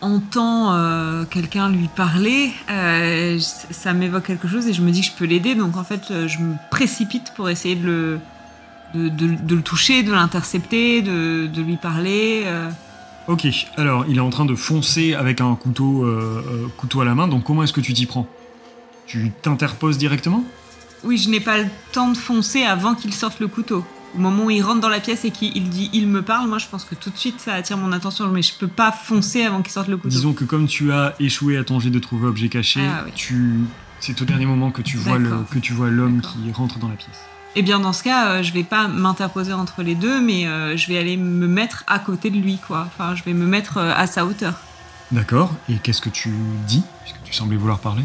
entend euh, quelqu'un lui parler, euh, ça m'évoque quelque chose et je me dis que je peux l'aider. Donc en fait, je me précipite pour essayer de le, de, de- de le toucher, de l'intercepter, de, de lui parler. Ok, alors il est en train de foncer avec un couteau, euh, euh, couteau à la main, donc comment est-ce que tu t'y prends? Tu t'interposes directement? Oui, je n'ai pas le temps de foncer avant qu'il sorte le couteau. Au moment où il rentre dans la pièce et qu'il dit il me parle, moi je pense que tout de suite ça attire mon attention, mais je peux pas foncer avant qu'il sorte le couteau. Disons que comme tu as échoué à ton jet de trouver objet caché, Ah tu... c'est au dernier moment que tu vois le, D'accord. que tu vois l'homme qui rentre dans la pièce. Eh bien, dans ce cas, euh, je vais pas m'interposer entre les deux, mais euh, je vais aller me mettre à côté de lui, quoi. Enfin, je vais me mettre euh, à sa hauteur. D'accord, et qu'est-ce que tu dis? Puisque tu semblais vouloir parler?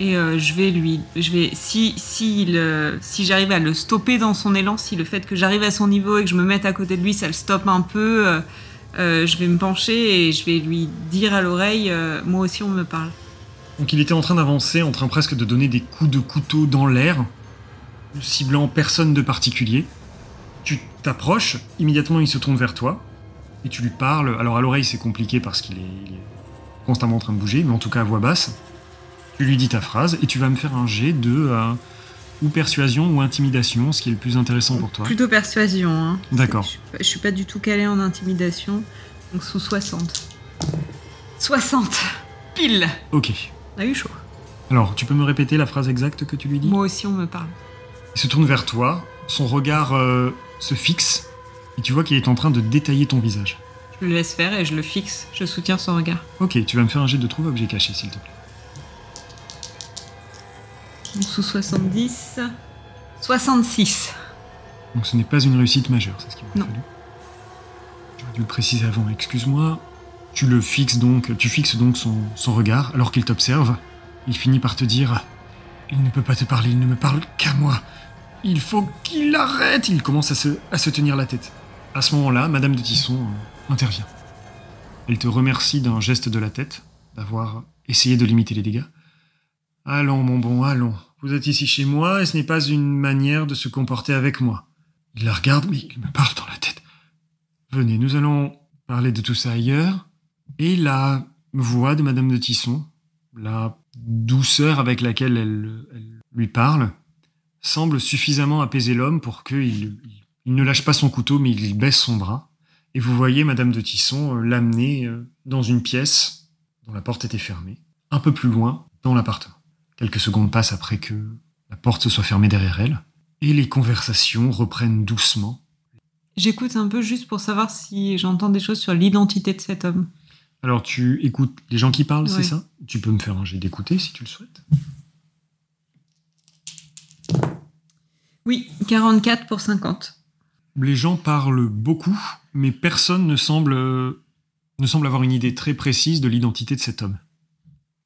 Et euh, je vais lui, je vais, si, si, il, si j'arrive à le stopper dans son élan, si le fait que j'arrive à son niveau et que je me mette à côté de lui, ça le stoppe un peu, euh, euh, je vais me pencher et je vais lui dire à l'oreille, moi aussi on me parle. Donc il était en train d'avancer, en train presque de donner des coups de couteau dans l'air, ciblant personne de particulier. Tu t'approches, immédiatement il se tourne vers toi, et tu lui parles. Alors à l'oreille c'est compliqué parce qu'il est, il est constamment en train de bouger, mais en tout cas à voix basse. Tu lui dis ta phrase et tu vas me faire un jet de euh, ou persuasion ou intimidation, ce qui est le plus intéressant pour toi. Plutôt persuasion, hein. D'accord. Je suis pas- je suis pas du tout calée en intimidation, donc sous 60. 60 Pile Ok. On a eu chaud. Alors tu peux me répéter la phrase exacte que tu lui dis? Moi aussi on me parle. Il se tourne vers toi, son regard euh, se fixe, et tu vois qu'il est en train de détailler ton visage. Je le laisse faire et je le fixe, je soutiens son regard. Ok, tu vas me faire un jet de trouve objet caché, s'il te plaît. Donc, sous 70. 66. Donc ce n'est pas une réussite majeure, c'est ce qu'il m'a Non. fallu. J'aurais dû le préciser avant, excuse-moi. Tu le fixes donc, tu fixes donc son, son regard alors qu'il t'observe. Il finit par te dire Il ne peut pas te parler, il ne me parle qu'à moi. Il faut qu'il arrête Il commence à se, tenir la tête. À ce moment-là, Madame de Tisson euh, intervient. Elle te remercie d'un geste de la tête, d'avoir essayé de limiter les dégâts. Allons, mon bon, allons. Vous êtes ici chez moi et ce n'est pas une manière de se comporter avec moi. Il la regarde, mais il me parle dans la tête. Venez, nous allons parler de tout ça ailleurs. Et la voix de Madame de Tisson, la douceur avec laquelle elle, elle lui parle, semble suffisamment apaiser l'homme pour qu'il il, ne lâche pas son couteau, mais il baisse son bras. Et vous voyez Madame de Tisson euh, l'amener euh, dans une pièce dont la porte était fermée, un peu plus loin, dans l'appartement. Quelques secondes passent après que la porte se soit fermée derrière elle, et les conversations reprennent doucement. J'écoute un peu juste pour savoir si j'entends des choses sur l'identité de cet homme. Alors tu écoutes les gens qui parlent, c'est ça? Tu peux me faire un jet d'écouter si tu le souhaites. Oui, 44 pour 50. Les gens parlent beaucoup, mais personne ne semble, ne semble avoir une idée très précise de l'identité de cet homme.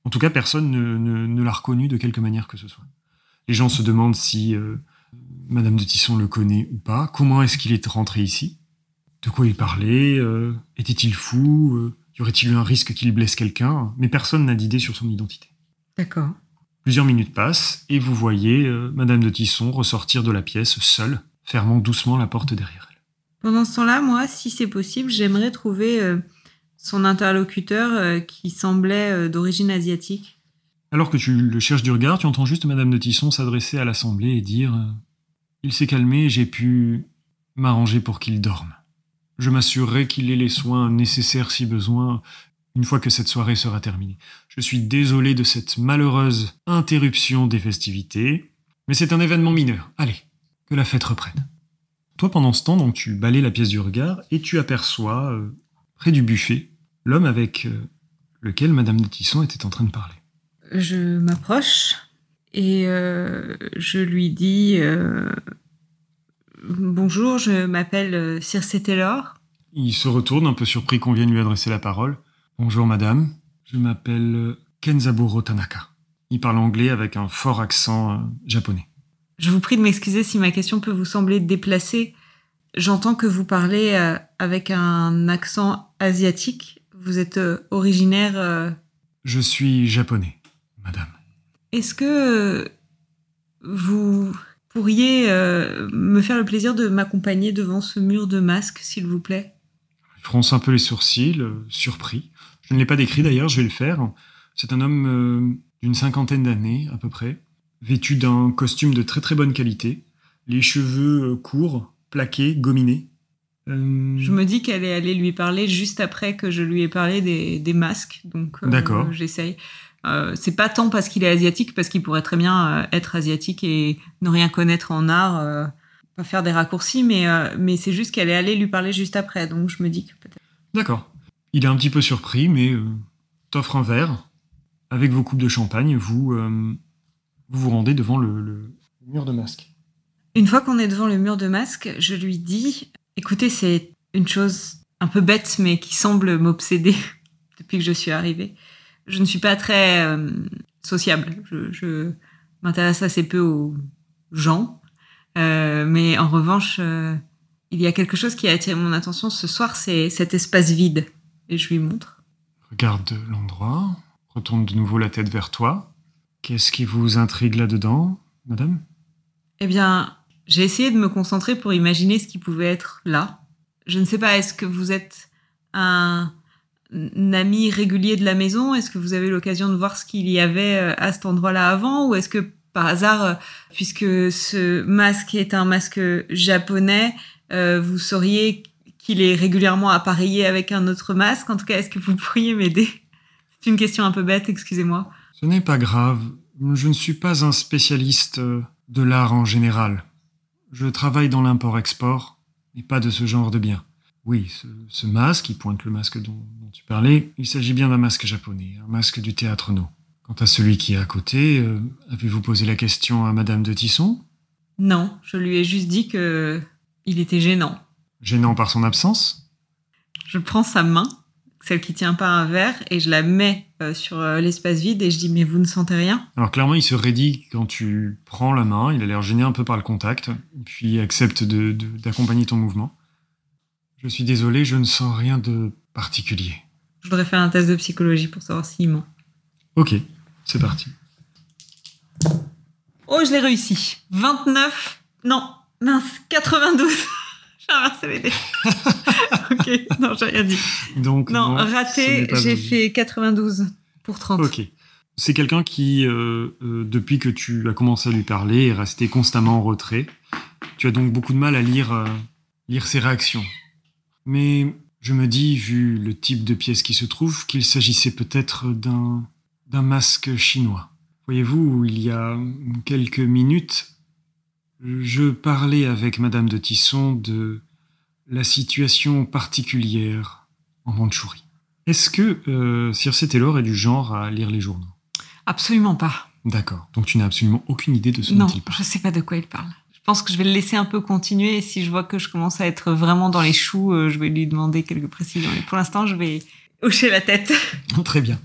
En tout cas, personne ne, ne- ne l'a reconnu de quelque manière que ce soit. Les gens se demandent si euh, Madame de Tisson le connaît ou pas. Comment est-ce qu'il est rentré ici? De quoi il parlait? Euh, Était-il fou? Euh, Y aurait-il eu un risque qu'il blesse quelqu'un? Mais personne n'a d'idée sur son identité. D'accord. Plusieurs minutes passent et vous voyez euh, Madame de Tisson ressortir de la pièce seule, fermant doucement la porte derrière elle. Pendant ce temps-là, moi, si c'est possible, j'aimerais trouver euh, son interlocuteur euh, qui semblait d'origine asiatique. Alors que tu le cherches du regard, tu entends juste Madame de Tisson s'adresser à l'assemblée et dire Il s'est calmé, j'ai pu m'arranger pour qu'il dorme. Je m'assurerai qu'il ait les soins nécessaires si besoin, une fois que cette soirée sera terminée. Je suis désolé de cette malheureuse interruption des festivités, mais c'est un événement mineur. Allez, que la fête reprenne. Toi, pendant ce temps, donc, tu balais la pièce du regard et tu aperçois, euh, près du buffet, l'homme avec euh, lequel Madame de Tisson était en train de parler. Je m'approche et euh, je lui dis Bonjour, je m'appelle Circe Taylor. Il se retourne, un peu surpris qu'on vienne lui adresser la parole. Bonjour madame, je m'appelle euh, Kenzaburo Tanaka. Il parle anglais avec un fort accent euh, japonais. Je vous prie de m'excuser si ma question peut vous sembler déplacée. J'entends que vous parlez euh, avec un accent asiatique. Vous êtes euh, originaire. Je suis japonais, madame. Est-ce que vous pourriez me faire le plaisir de m'accompagner devant ce mur de masques, s'il vous plaît? Il fronce un peu les sourcils, surpris. Je ne l'ai pas décrit d'ailleurs, je vais le faire. C'est un homme euh, d'une cinquantaine d'années à peu près, vêtu d'un costume de très très bonne qualité, les cheveux euh, courts, plaqués, gominés. Euh, Je me dis qu'elle est allée lui parler juste après que je lui ai parlé des, des masques, donc euh, D'accord. j'essaye. Euh, c'est pas tant parce qu'il est asiatique, parce qu'il pourrait très bien être asiatique et ne rien connaître en art, pas faire des raccourcis, mais, mais c'est juste qu'elle est allée lui parler juste après, donc je me dis que peut-être. D'accord. Il est un petit peu surpris, mais euh, t'offre un verre. Avec vos coupes de champagne, vous euh, vous, rendez devant le, mur de masque. Une fois qu'on est devant le mur de masques, je lui dis Écoutez, c'est une chose un peu bête, mais qui semble m'obséder depuis que je suis arrivée. Je ne suis pas très euh, sociable. Je, m'intéresse assez peu aux gens. Euh, mais en revanche, il y a quelque chose qui a attiré mon attention ce soir c'est cet espace vide. Et je lui montre. Regarde l'endroit, retourne de nouveau la tête vers toi. Qu'est-ce qui vous intrigue là-dedans, madame? Eh bien, j'ai essayé de me concentrer pour imaginer ce qui pouvait être là. Je ne sais pas, est-ce que vous êtes un, un ami régulier de la maison? Est-ce que vous avez l'occasion de voir ce qu'il y avait euh, à cet endroit-là avant? Ou est-ce que par hasard, euh, puisque ce masque est un masque japonais, euh, vous sauriez qu'il est régulièrement appareillé avec un autre masque En tout cas, est-ce que vous pourriez m'aider? C'est une question un peu bête, excusez-moi. Ce n'est pas grave. Je ne suis pas un spécialiste euh, de l'art en général. Je travaille dans l'import-export, et pas de ce genre de biens. Oui, ce, ce masque, il pointe le masque dont, dont tu parlais, il s'agit bien d'un masque japonais, un masque du théâtre No. Quant à celui qui est à côté, euh, avez-vous posé la question à Madame de Tisson? Non, je lui ai juste dit que il était gênant. Gênant par son absence Je prends sa main, celle qui tient pas un verre, et je la mets euh, sur euh, l'espace vide et je dis mais vous ne sentez rien? Alors clairement, il se raidit quand tu prends la main, il a l'air gêné un peu par le contact, puis il accepte de- de- d'accompagner ton mouvement. Je suis désolé, je ne sens rien de particulier. Je voudrais faire un test de psychologie pour savoir s'il ment. Ok, c'est parti. Oh, je l'ai réussi. 29. Non, mince, 92. ok, non, j'ai rien dit. Donc Non, raté, j'ai fait 92 pour 30. Ok. C'est quelqu'un qui, euh, euh, depuis que tu as commencé à lui parler, est resté constamment en retrait. Tu as donc beaucoup de mal à lire euh, lire ses réactions. Mais je me dis, vu le type de pièce qui se trouve, qu'il s'agissait peut-être d'un d'un masque chinois. Voyez-vous, il y a quelques minutes, je parlais avec Madame de Tisson de la situation particulière en Mandchourie. Est-ce que euh, Circe Taylor est du genre à lire les journaux? Absolument pas. D'accord. Donc tu n'as absolument aucune idée de ce non, dont il parle. je sais pas de quoi il parle. Je pense que je vais le laisser un peu continuer. Et si je vois que je commence à être vraiment dans les choux, euh, je vais lui demander quelques précisions. Mais pour l'instant, je vais hocher la tête. Très bien.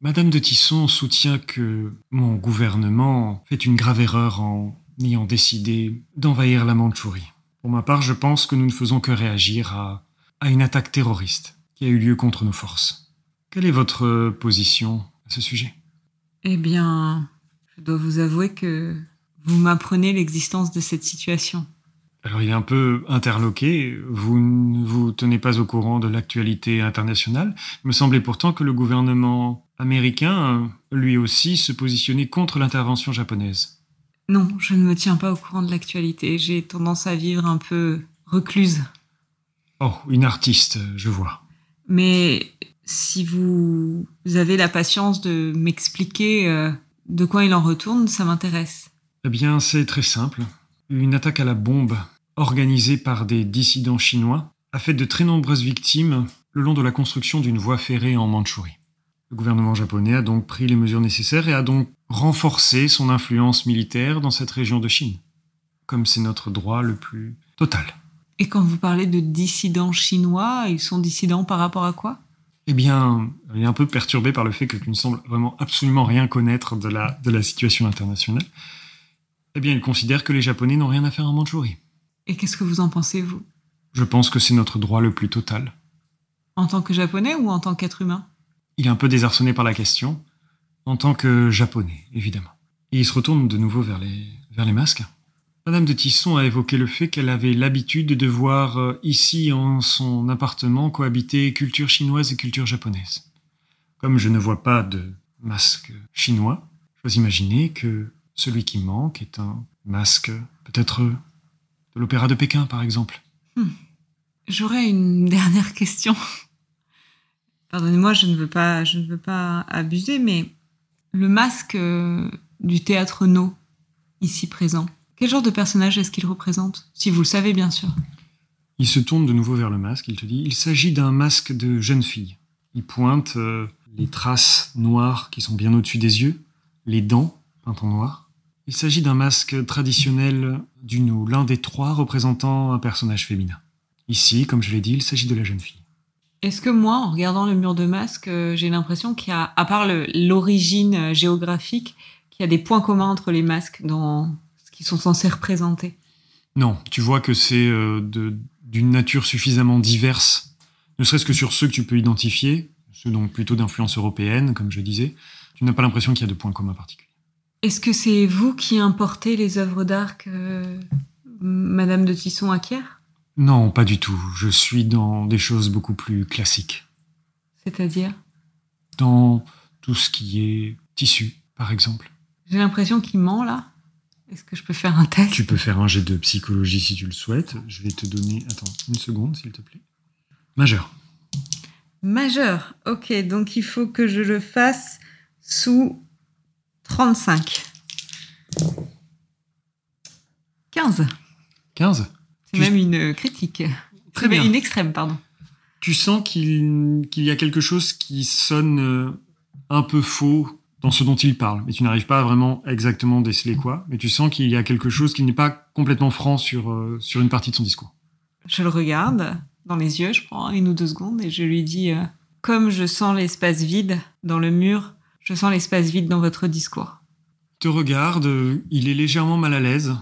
Madame de Tisson soutient que mon gouvernement fait une grave erreur en ayant décidé d'envahir la Mandchourie. Pour ma part, je pense que nous ne faisons que réagir à, à une attaque terroriste qui a eu lieu contre nos forces. Quelle est votre position à ce sujet? Eh bien, je dois vous avouer que vous m'apprenez l'existence de cette situation. Alors il est un peu interloqué, vous ne vous tenez pas au courant de l'actualité internationale. Il me semblait pourtant que le gouvernement américain, lui aussi, se positionnait contre l'intervention japonaise. Non, je ne me tiens pas au courant de l'actualité. J'ai tendance à vivre un peu recluse. Oh, une artiste, je vois. Mais si vous avez la patience de m'expliquer euh, de quoi il en retourne, ça m'intéresse. Eh bien, c'est très simple. Une attaque à la bombe, organisée par des dissidents chinois, a fait de très nombreuses victimes le long de la construction d'une voie ferrée en Mandchourie. Le gouvernement japonais a donc pris les mesures nécessaires et a donc renforcé son influence militaire dans cette région de Chine, comme c'est notre droit le plus total. Et quand vous parlez de dissidents chinois, ils sont dissidents par rapport à quoi? Eh bien, il est un peu perturbé par le fait que tu ne sembles vraiment absolument rien connaître de la, de la situation internationale. Eh bien, il considère que les Japonais n'ont rien à faire en Mandchourie. Et qu'est-ce que vous en pensez, vous? Je pense que c'est notre droit le plus total. En tant que japonais ou en tant qu'être humain? Il est un peu désarçonné par la question, en tant que japonais, évidemment. Il se retourne de nouveau vers les, vers les masques. Madame de Tisson a évoqué le fait qu'elle avait l'habitude de voir euh, ici, en son appartement, cohabiter culture chinoise et culture japonaise. Comme je ne vois pas de masque chinois, j'ose imaginer que celui qui manque est un masque peut-être de l'opéra de Pékin, par exemple. Hmm. J'aurais une dernière question. Pardonnez-moi, je ne veux pas, je ne veux pas abuser, mais le masque euh, du théâtre No, ici présent, quel genre de personnage est-ce qu'il représente Si vous le savez, bien sûr? Il se tourne de nouveau vers le masque, il te dit Il s'agit d'un masque de jeune fille. Il pointe euh, les traces noires qui sont bien au-dessus des yeux, les dents peintes en noir. Il s'agit d'un masque traditionnel du Nou, l'un des trois représentant un personnage féminin. Ici, comme je l'ai dit, il s'agit de la jeune fille. Est-ce que moi, en regardant le mur de masque, euh, j'ai l'impression qu'il y a, à part l'origine euh, géographique, qu'il y a des points communs entre les masques dans ce qu'ils sont censés représenter? Non, tu vois que c'est euh, d'une nature suffisamment diverse, ne serait-ce que sur ceux que tu peux identifier, ceux donc plutôt d'influence européenne, comme je disais. Tu n'as pas l'impression qu'il y a de points communs particuliers. Est-ce que c'est vous qui importez les œuvres d'art que Madame de Tisson acquiert? Non, pas du tout. Je suis dans des choses beaucoup plus classiques. C'est-à-dire? Dans tout ce qui est tissu, par exemple. J'ai l'impression qu'il ment là. Est-ce que je peux faire un test? Tu peux faire un jet de psychologie si tu le souhaites. Je vais te donner. Attends, une seconde, s'il te plaît. Majeur. Majeur. Ok, donc il faut que je le fasse sous 35. 15. 15. C'est Tu- même une critique. Très bien. Une extrême, pardon. Tu sens qu'il qu'il y a quelque chose qui sonne euh, un peu faux dans ce dont il parle, mais tu n'arrives pas à vraiment exactement déceler quoi, mais tu sens qu'il y a quelque chose qui n'est pas complètement franc sur, euh, sur une partie de son discours. Je le regarde dans les yeux, je prends une ou deux secondes et je lui dis euh, Comme je sens l'espace vide dans le mur, je sens l'espace vide dans votre discours. Il te regarde, euh, il est légèrement mal à l'aise.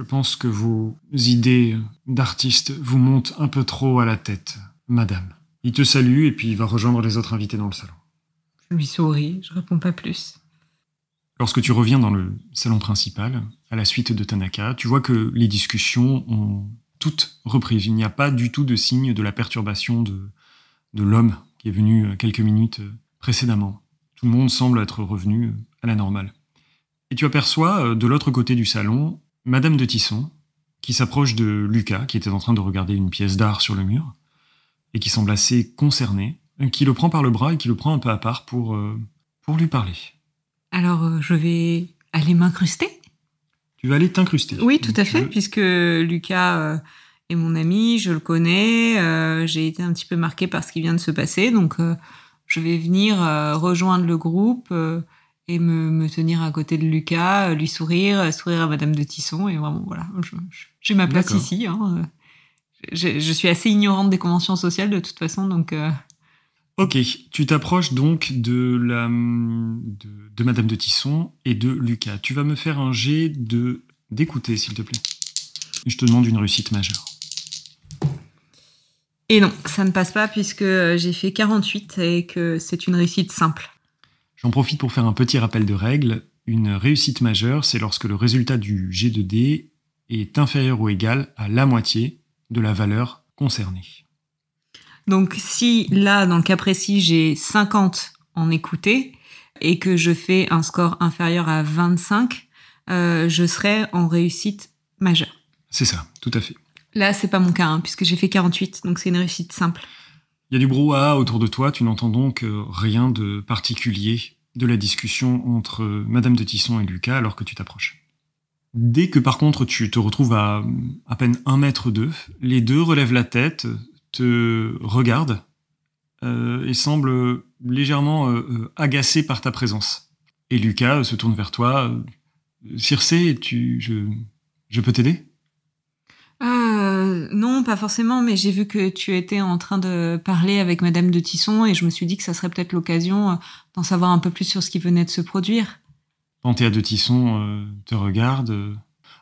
Je pense que vos idées d'artiste vous montent un peu trop à la tête, madame. Il te salue et puis il va rejoindre les autres invités dans le salon. Je lui souris, je réponds pas plus. Lorsque tu reviens dans le salon principal, à la suite de Tanaka, tu vois que les discussions ont toutes repris. Il n'y a pas du tout de signe de la perturbation de, de l'homme qui est venu euh, quelques minutes euh, précédemment. Tout le monde semble être revenu euh, à la normale. Et tu aperçois, de l'autre côté du salon, Madame de Tisson, qui s'approche de Lucas, qui était en train de regarder une pièce d'art sur le mur, et qui semble assez concerné, qui le prend par le bras et qui le prend un peu à part pour, euh, pour lui parler. Alors, euh, je vais aller m'incruster? Tu vas aller t'incruster. Oui, tout à fait, veux- puisque Lucas euh, est mon ami, je le connais, euh, j'ai été un petit peu marquée par ce qui vient de se passer, donc euh, je vais venir euh, rejoindre le groupe euh, et me, me tenir à côté de Lucas, euh, lui sourire, euh, sourire à Madame de Tisson, et vraiment, voilà, j'ai ma place ici. hein, euh. Je, je suis assez ignorante des conventions sociales de toute façon, donc euh, Ok, tu t'approches donc de, la, de, de Madame de Tisson et de Lucas. Tu vas me faire un jet de d'écouter, s'il te plaît. Je te demande une réussite majeure. Et non, ça ne passe pas puisque j'ai fait 48 et que c'est une réussite simple. J'en profite pour faire un petit rappel de règle. Une réussite majeure, c'est lorsque le résultat du jet de dés est inférieur ou égal à la moitié de la valeur concernée. Donc si là, dans le cas précis, j'ai 50 en écouté et que je fais un score inférieur à 25, euh, je serai en réussite majeure. C'est ça, tout à fait. Là, c'est pas mon cas, hein, puisque j'ai fait 48, donc c'est une réussite simple. Il y a du brouhaha autour de toi, tu n'entends donc euh, rien de particulier de la discussion entre euh, Madame de Tisson et Lucas alors que tu t'approches. Dès que par contre tu te retrouves à à peine un mètre d'eux, les deux relèvent la tête, te regardent euh, et semblent légèrement agacés par ta présence. Et Lucas se tourne vers toi. Circé, tu, je peux t'aider? Euh, non, pas forcément, mais j'ai vu que tu étais en train de parler avec Madame de Tisson et je me suis dit que ça serait peut-être l'occasion euh, d'en savoir un peu plus sur ce qui venait de se produire. Panthea de Tisson euh, te regarde.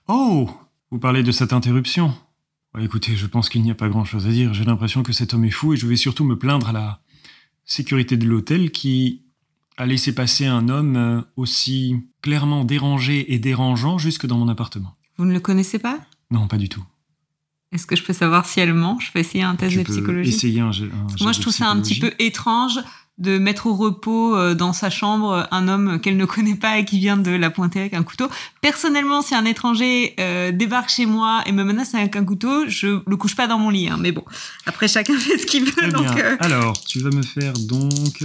Oh Vous parlez de cette interruption Ouais, Écoutez, je pense qu'il n'y a pas grand-chose à dire. J'ai l'impression que cet homme est fou et je vais surtout me plaindre à la sécurité de l'hôtel qui a laissé passer un homme aussi clairement dérangé et dérangeant jusque dans mon appartement. Vous ne le connaissez pas? Non, pas du tout. Est-ce que je peux savoir si elle ment? Je peux essayer un test Tu de peux psychologie. essayer un, un Moi, je trouve ça un petit peu étrange de mettre au repos euh, dans sa chambre un homme qu'elle ne connaît pas et qui vient de la pointer avec un couteau. Personnellement, si un étranger euh, débarque chez moi et me menace avec un couteau, je le couche pas dans mon lit. hein. Mais bon, après chacun fait ce qu'il veut. Donc, euh, Alors, tu vas me faire donc...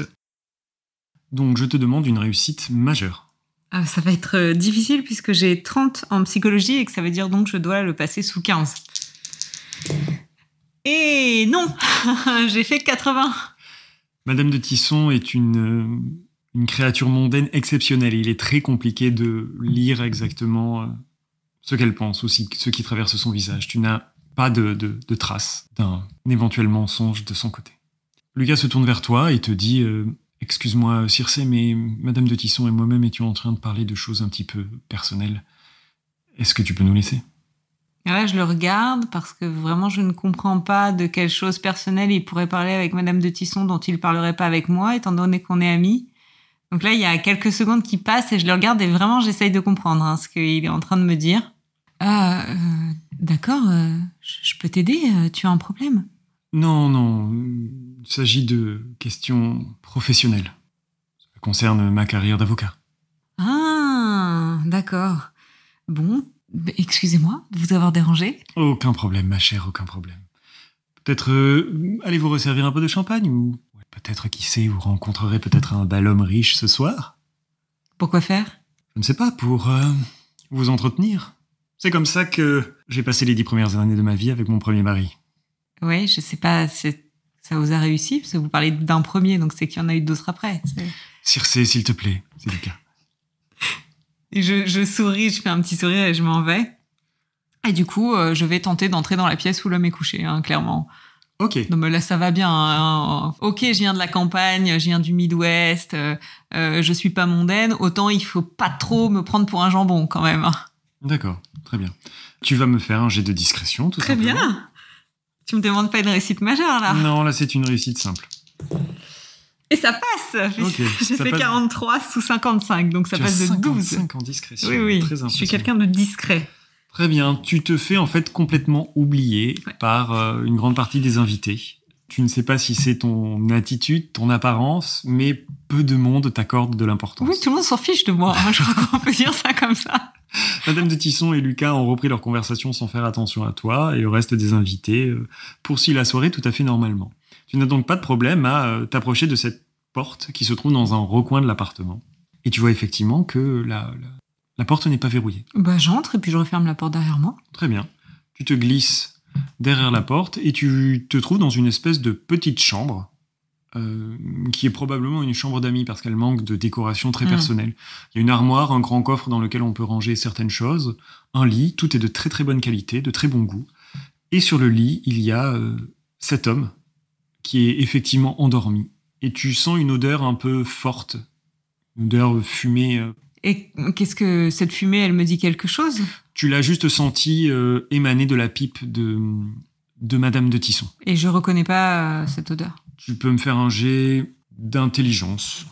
Donc, je te demande une réussite majeure. ah, ça va être difficile puisque j'ai 30 en psychologie et que ça veut dire donc que je dois le passer sous 15. Et non, j'ai fait 80. Madame de Tisson est une, euh, une créature mondaine exceptionnelle. Il est très compliqué de lire exactement euh, ce qu'elle pense ou ce qui traverse son visage. Tu n'as pas de, de, d'un éventuel mensonge de son côté. Lucas se tourne vers toi et te dit euh, Excuse-moi, Circé, mais Madame de Tisson et moi-même étions en train de parler de choses un petit peu personnelles. Est-ce que tu peux nous laisser? Là, je le regarde parce que vraiment, je ne comprends pas de quelle chose personnelle il pourrait parler avec Madame de Tisson dont il parlerait pas avec moi, étant donné qu'on est amis. Donc là, il y a quelques secondes qui passent et je le regarde et vraiment, j'essaye de comprendre hein, ce qu'il est en train de me dire. Ah, euh, d'accord, euh, je peux t'aider, euh, tu as un problème? Non, non, il s'agit de questions professionnelles. Ça concerne ma carrière d'avocat. Ah, d'accord. Bon, excusez-moi de vous avoir dérangé. Aucun problème, ma chère, aucun problème. Peut-être euh, allez-vous resservir un peu de champagne ou peut-être, qui sait, vous rencontrerez peut-être un bel homme riche ce soir Pourquoi faire? Je ne sais pas, pour euh, vous entretenir. C'est comme ça que j'ai passé les dix premières années de ma vie avec mon premier mari. Oui, je sais pas, ça vous a réussi? Parce que vous parlez d'un premier, donc c'est qu'il y en a eu d'autres après. Circé, s'il te plaît, c'est le cas. Et je, je souris, je fais un petit sourire et je m'en vais. Et du coup, euh, je vais tenter d'entrer dans la pièce où l'homme est couché, hein, clairement. Ok, Non, mais là, ça va bien. hein. Ok, je viens de la campagne, je viens du Midwest, euh, euh, je suis pas mondaine. Autant il faut pas trop me prendre pour un jambon, quand même. hein. d'accord, très bien. Tu vas me faire un jet de discrétion, tout Très simplement. bien. Tu me demandes pas une réussite majeure, là. Non, là c'est une réussite simple. Et ça passe. Ok, J'ai fait passe. 43 sous 55, donc ça Tu passe de 12. 55 en discrétion. Oui, oui. Très Je suis quelqu'un de discret. Très bien, tu te fais en fait complètement oublier Ouais. par euh, une grande partie des invités. Tu ne sais pas si c'est ton attitude, ton apparence, mais peu de monde t'accorde de l'importance. Oui, tout le monde s'en fiche de moi. Je crois qu'on peut dire ça comme ça. Madame de Tisson et Lucas ont repris leur conversation sans faire attention à toi et le reste des invités euh, poursuit la soirée tout à fait normalement. Tu n'as donc pas de problème à euh, t'approcher de cette porte qui se trouve dans un recoin de l'appartement. Et tu vois effectivement que la, la, la porte n'est pas verrouillée. Bah, j'entre et puis je referme la porte derrière moi. Très bien. Tu te glisses derrière la porte et tu te trouves dans une espèce de petite chambre euh, qui est probablement une chambre d'amis parce qu'elle manque de décoration très Mm. personnelle. Il y a une armoire, un grand coffre dans lequel on peut ranger certaines choses, un lit, tout est de très très bonne qualité, de très bon goût. Et sur le lit, il y a euh, cet homme qui est effectivement endormi. Et tu sens une odeur un peu forte, une odeur fumée. euh. Et qu'est-ce que cette fumée, elle me dit quelque chose? Tu l'as juste senti euh, émaner de la pipe de, de Madame de Tisson. Et je reconnais pas euh, cette odeur. Tu peux me faire un jet d'intelligence.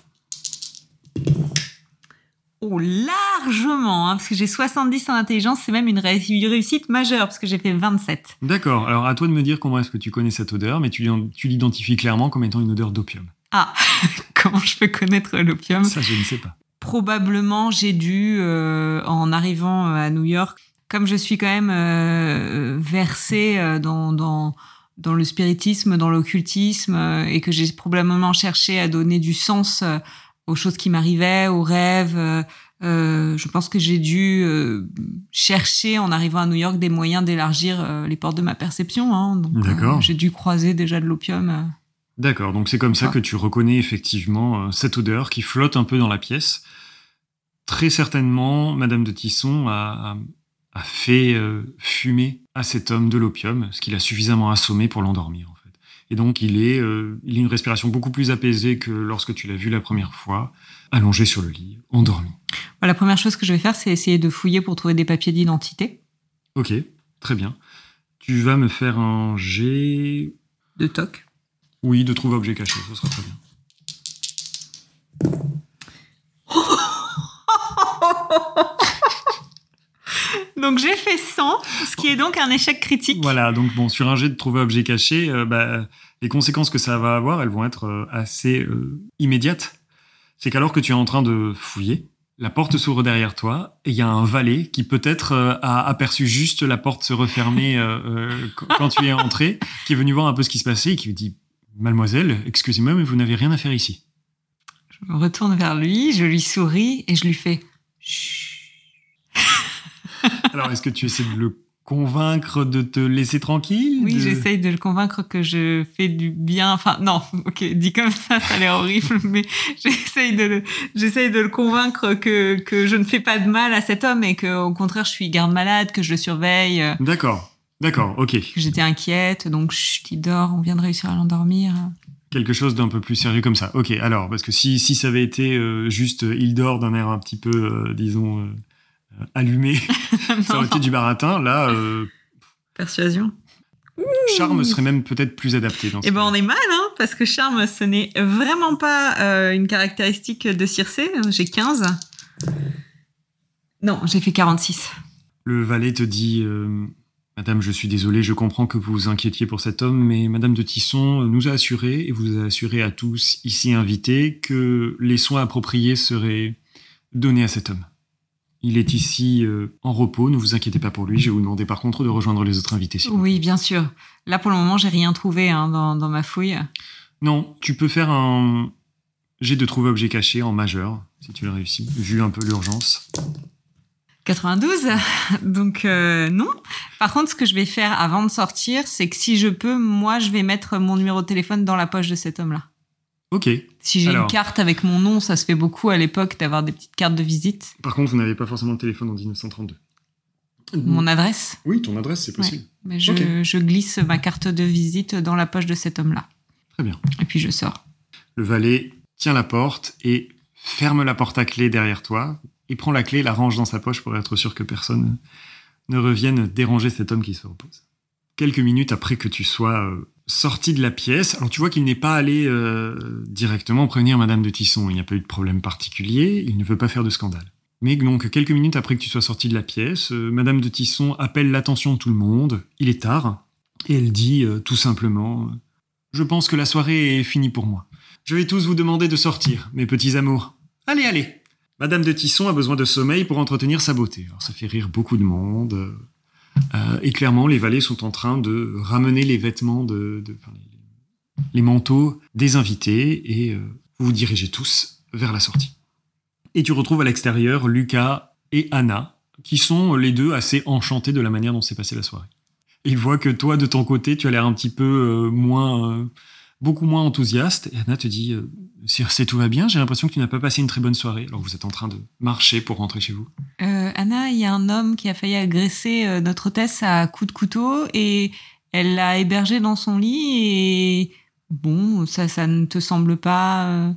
Oh, largement, hein, parce que j'ai 70 en intelligence, c'est même une ré- une réussite majeure, parce que j'ai fait 27. D'accord, alors à toi de me dire comment est-ce que tu connais cette odeur, mais tu, l'ident- tu l'identifies clairement comme étant une odeur d'opium. Ah, comment je peux connaître l'opium? Ça, je ne sais pas. Probablement, j'ai dû, euh, en arrivant euh, à New York, comme je suis quand même euh, versée euh, dans, dans, dans le spiritisme, dans l'occultisme, et que j'ai probablement cherché à donner du sens euh, aux choses qui m'arrivaient, aux rêves. euh, euh, je pense que j'ai dû euh, chercher, en arrivant à New York, des moyens d'élargir euh, les portes de ma perception. hein. Donc, j'ai dû croiser déjà de l'opium. D'accord, donc c'est comme ça que tu reconnais effectivement cette odeur qui flotte un peu dans la pièce. Très certainement, Madame de Tisson a, a- fait fumer à cet homme de l'opium, ce qu'il a suffisamment assommé pour l'endormir. Et donc il est, euh, il a une respiration beaucoup plus apaisée que lorsque tu l'as vu la première fois, allongé sur le lit, endormi. Voilà, la première chose que je vais faire, c'est essayer de fouiller pour trouver des papiers d'identité, Ok, très bien. Tu vas me faire un jet, de toc. oui, de trouver objet caché, ce sera très bien. Donc j'ai fait 100, ce qui est donc un échec critique. Voilà, donc bon, sur un jet de trouver objet caché, euh, bah, les conséquences que ça va avoir, elles vont être euh, assez euh, immédiates. C'est qu'alors que tu es en train de fouiller, la porte s'ouvre derrière toi et il y a un valet qui peut-être euh, a aperçu juste la porte se refermer euh, euh, qu- quand tu es entré, qui est venu voir un peu ce qui se passait et qui lui dit Mademoiselle, excusez-moi, mais vous n'avez rien à faire ici. Je me retourne vers lui, je lui souris et je lui fais Chut. Alors, est-ce que tu essaies de le convaincre de te laisser tranquille Oui, de- j'essaye de le convaincre que je fais du bien. Enfin, non, ok, dit comme ça, ça a l'air horrible, mais j'essaye de le, j'essaye de le convaincre que, que je ne fais pas de mal à cet homme et que, au contraire, je suis garde-malade, que je le surveille, euh, D'accord, d'accord, ok. j'étais inquiète, donc chut, il dort, on vient de réussir à l'endormir. Quelque chose d'un peu plus sérieux comme ça. Ok, alors, parce que si, si ça avait été euh, juste euh, il dort d'un air un petit peu, euh, disons, allumé, ça aurait été du baratin. Là, euh, Persuasion. charme serait même peut-être plus adapté dans Eh ben, on est mal, hein, parce que charme, ce n'est vraiment pas euh, une caractéristique de Circé. J'ai 15. Non, j'ai fait 46. Le valet te dit euh, Madame, je suis désolé, je comprends que vous vous inquiétiez pour cet homme, mais Madame de Tisson nous a assuré, et vous a assuré à tous ici invités, que les soins appropriés seraient donnés à cet homme. Il est ici euh, en repos, ne vous inquiétez pas pour lui. Je vais vous demander par contre de rejoindre les autres invités. Oui, bien sûr. Là, pour le moment, j'ai rien trouvé hein, dans, dans ma fouille. Non, tu peux faire un jet de trouver objet caché en majeur, si tu le réussis, vu un peu l'urgence. 92, donc euh, non. Par contre, ce que je vais faire avant de sortir, c'est que si je peux, moi, je vais mettre mon numéro de téléphone dans la poche de cet homme-là. Ok. Si j'ai Alors. une carte avec mon nom, ça se fait beaucoup à l'époque d'avoir des petites cartes de visite. Par contre, vous n'avez pas forcément de téléphone en 1932. Mon adresse. Oui, ton adresse, c'est possible. Mais je, glisse ma carte de visite dans la poche de cet homme-là. Très bien. Et puis je sors. Le valet tient la porte et ferme la porte à clé derrière toi. Il prend la clé et la range dans sa poche pour être sûr que personne ne revienne déranger cet homme qui se repose. Quelques minutes après que tu sois euh, sorti de la pièce, alors tu vois qu'il n'est pas allé euh, directement prévenir Madame de Tisson. Il n'y a pas eu de problème particulier. Il ne veut pas faire de scandale. Mais donc, quelques minutes après que tu sois sorti de la pièce, euh, Madame de Tisson appelle l'attention de tout le monde. Il est tard. Et elle dit euh, tout simplement Je pense que la soirée est finie pour moi. Je vais tous vous demander de sortir, mes petits amours. Allez, allez. Madame de Tisson a besoin de sommeil pour entretenir sa beauté. Alors, ça fait rire beaucoup de monde. Euh, et clairement, les valets sont en train de ramener les vêtements, de, les, manteaux des invités et euh, vous dirigez tous vers la sortie. Et tu retrouves à l'extérieur Lucas et Anna, qui sont les deux assez enchantés de la manière dont s'est passée la soirée. Ils voient que toi, de ton côté, tu as l'air un petit peu euh, moins, beaucoup moins enthousiaste. Et Anna te dit, euh, Circe, tout va bien J'ai l'impression que tu n'as pas passé une très bonne soirée. Alors vous êtes en train de marcher pour rentrer chez vous. Euh, Anna, il y a un homme qui a failli agresser euh, notre hôtesse à coups de couteau et elle l'a hébergé dans son lit et bon, ça, ça ne te semble pas euh,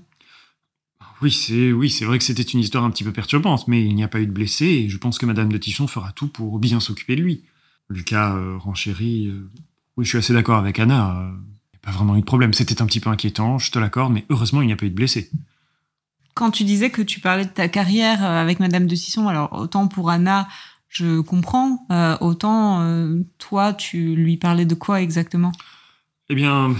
Oui, c'est oui, c'est vrai que c'était une histoire un petit peu perturbante, mais il n'y a pas eu de blessés et je pense que Madame de Tichon fera tout pour bien s'occuper de lui. Lucas euh, renchérit. euh, oui, je suis assez d'accord avec Anna. Pas vraiment eu de problème. C'était un petit peu inquiétant, je te l'accorde, mais heureusement, il n'y a pas eu de blessés. Quand tu disais que tu parlais de ta carrière euh, avec Madame de Sisson, alors autant pour Anna, je comprends, euh, autant euh, toi, tu lui parlais de quoi exactement? Eh bien,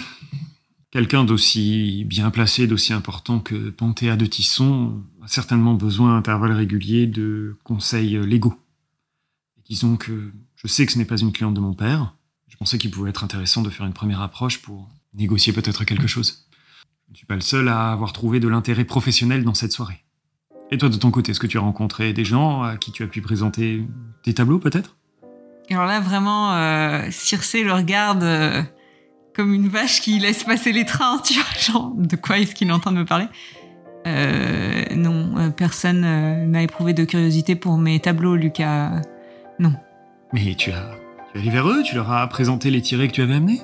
quelqu'un d'aussi bien placé, d'aussi important que Panthéa de Tisson a certainement besoin à intervalles réguliers de conseils légaux. Et disons que je sais que ce n'est pas une cliente de mon père. Je pensais qu'il pouvait être intéressant de faire une première approche pour négocier peut-être quelque chose. Je ne suis pas le seul à avoir trouvé de l'intérêt professionnel dans cette soirée. Et toi, de ton côté, est-ce que tu as rencontré des gens à qui tu as pu présenter tes tableaux, peut-être? Alors là, vraiment, euh, Circé le regarde euh, comme une vache qui laisse passer les trains, tu vois, genre, de quoi est-ce qu'il est en train de me parler? Euh, Non, euh, personne euh, n'a éprouvé de curiosité pour mes tableaux, Lucas. Non. Mais tu as, tu es allé vers eux, tu leur as présenté les tirés que tu avais amenés?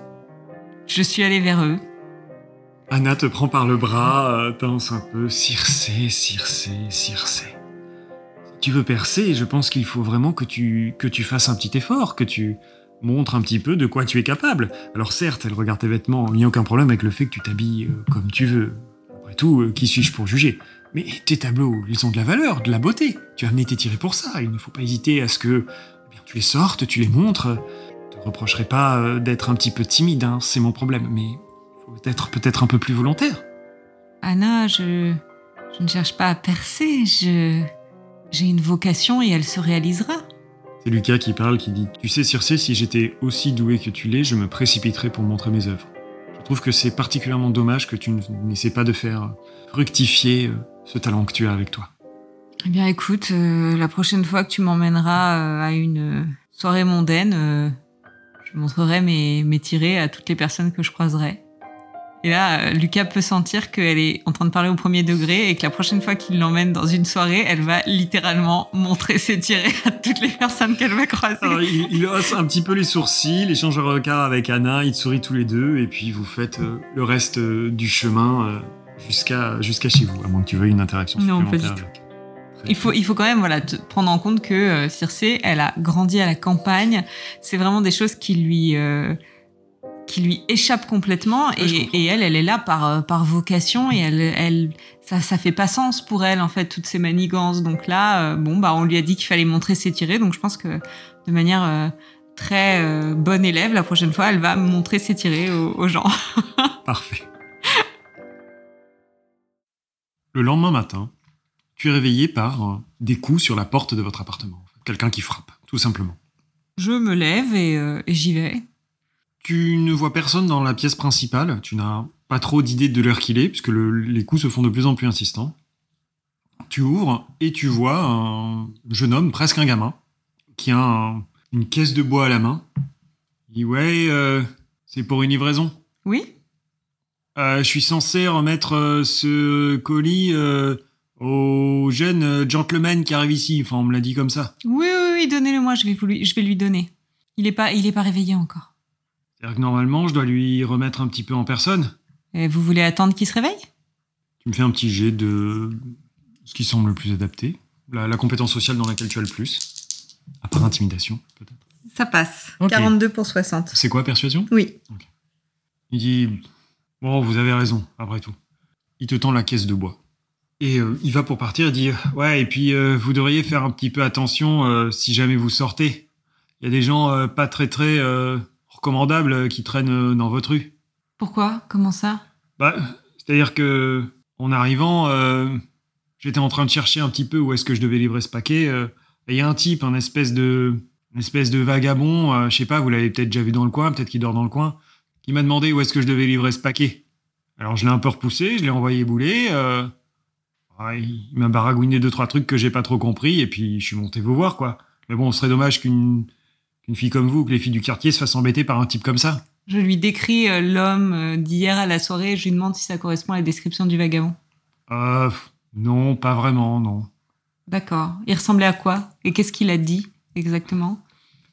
Je suis allée vers eux. Anna te prend par le bras, euh, pince un peu. Circé, Circé, Circé. Si tu veux percer, je pense qu'il faut vraiment que tu, que tu fasses un petit effort, que tu montres un petit peu de quoi tu es capable. Alors certes, elle regarde tes vêtements, il n'y a aucun problème avec le fait que tu t'habilles euh, comme tu veux. Après tout, euh, qui suis-je pour juger? Mais tes tableaux, ils ont de la valeur, de la beauté. Tu as amené tes tirés pour ça. Il ne faut pas hésiter à ce que bien, tu les sortes, tu les montres. Je te reprocherai pas euh, d'être un petit peu timide, hein, c'est mon problème, mais faut être peut-être un peu plus volontaire. Anna, je, je ne cherche pas à percer, je, j'ai une vocation et elle se réalisera. C'est Lucas qui parle, qui dit Tu sais, Circé, si j'étais aussi doué que tu l'es, je me précipiterais pour montrer mes œuvres. Je trouve que c'est particulièrement dommage que tu n'essaies pas de faire fructifier euh, ce talent que tu as avec toi. Eh bien, écoute, euh, la prochaine fois que tu m'emmèneras euh, à une euh, soirée mondaine, euh, je montrerai mes, mes tirés à toutes les personnes que je croiserai. Et là, euh, Lucas peut sentir qu'elle est en train de parler au premier degré et que la prochaine fois qu'il l'emmène dans une soirée, elle va littéralement montrer ses tirés à toutes les personnes qu'elle va croiser. Alors, il, il hausse un petit peu les sourcils, il échange un regard avec Anna, ils sourient tous les deux, et puis vous faites euh, le reste du chemin euh, jusqu'à jusqu'à chez vous, à moins que tu veuilles une interaction Non, pas supplémentaire du tout. Il faut, il faut quand même voilà, te- prendre en compte que euh, Circé, elle a grandi à la campagne. C'est vraiment des choses qui lui, euh, qui lui échappent complètement. et, elle, elle est là par, euh, par vocation et elle, elle, ça, ça fait pas sens pour elle, en fait, toutes ces manigances. Donc là, euh, bon, bah, on lui a dit qu'il fallait montrer ses tirés. Donc je pense que de manière très bonne élève, la prochaine fois, elle va montrer ses tirés aux, aux gens. Parfait. Le lendemain matin, tu es réveillé par euh, des coups sur la porte de votre appartement. Quelqu'un qui frappe, tout simplement. Je me lève et, euh, et j'y vais. Tu ne vois personne dans la pièce principale, tu n'as pas trop d'idée de l'heure qu'il est, puisque le- les coups se font de plus en plus insistants. Tu ouvres et tu vois un jeune homme, presque un gamin, qui a un- une caisse de bois à la main. Il dit Ouais, euh, c'est pour une livraison. Oui Euh, je suis censé remettre ce colis au jeune euh, gentleman qui arrive ici. Enfin, on me l'a dit comme ça. Oui, oui, oui, donnez-le moi, je vais, vous lui, je vais lui donner. Il est pas, il est pas réveillé encore. C'est-à-dire que normalement, je dois lui remettre un petit peu en personne. Et vous voulez attendre qu'il se réveille? Tu me fais un petit jet de ce qui semble le plus adapté. La, la compétence sociale dans laquelle tu as le plus. À part intimidation, peut-être. Ça passe. Ok. 42 pour 60. C'est quoi, persuasion? Oui. Il dit Bon, vous avez raison, après tout. Il te tend la caisse de bois. Et euh, il va pour partir, il dit Ouais, et puis euh, vous devriez faire un petit peu attention euh, si jamais vous sortez. Il y a des gens pas très très recommandables qui traînent dans votre rue. Pourquoi? Comment ça? Bah, c'est-à-dire que en arrivant, j'étais en train de chercher un petit peu où est-ce que je devais livrer ce paquet. et il y a un type, un espèce de, une espèce de vagabond, je sais pas, vous l'avez peut-être déjà vu dans le coin, peut-être qu'il dort dans le coin, qui m'a demandé où est-ce que je devais livrer ce paquet. Alors je l'ai un peu repoussé, je l'ai envoyé bouler. Euh, ouais, il m'a baragouiné deux trois trucs que j'ai pas trop compris et puis je suis monté vous voir quoi. Mais bon, ce serait dommage qu'une fille comme vous, que les filles du quartier se fassent embêter par un type comme ça. Je lui décris euh, l'homme euh, d'hier à la soirée et je lui demande si ça correspond à la description du vagabond. Euh, non, pas vraiment, non. D'accord. Il ressemblait à quoi? Et qu'est-ce qu'il a dit exactement?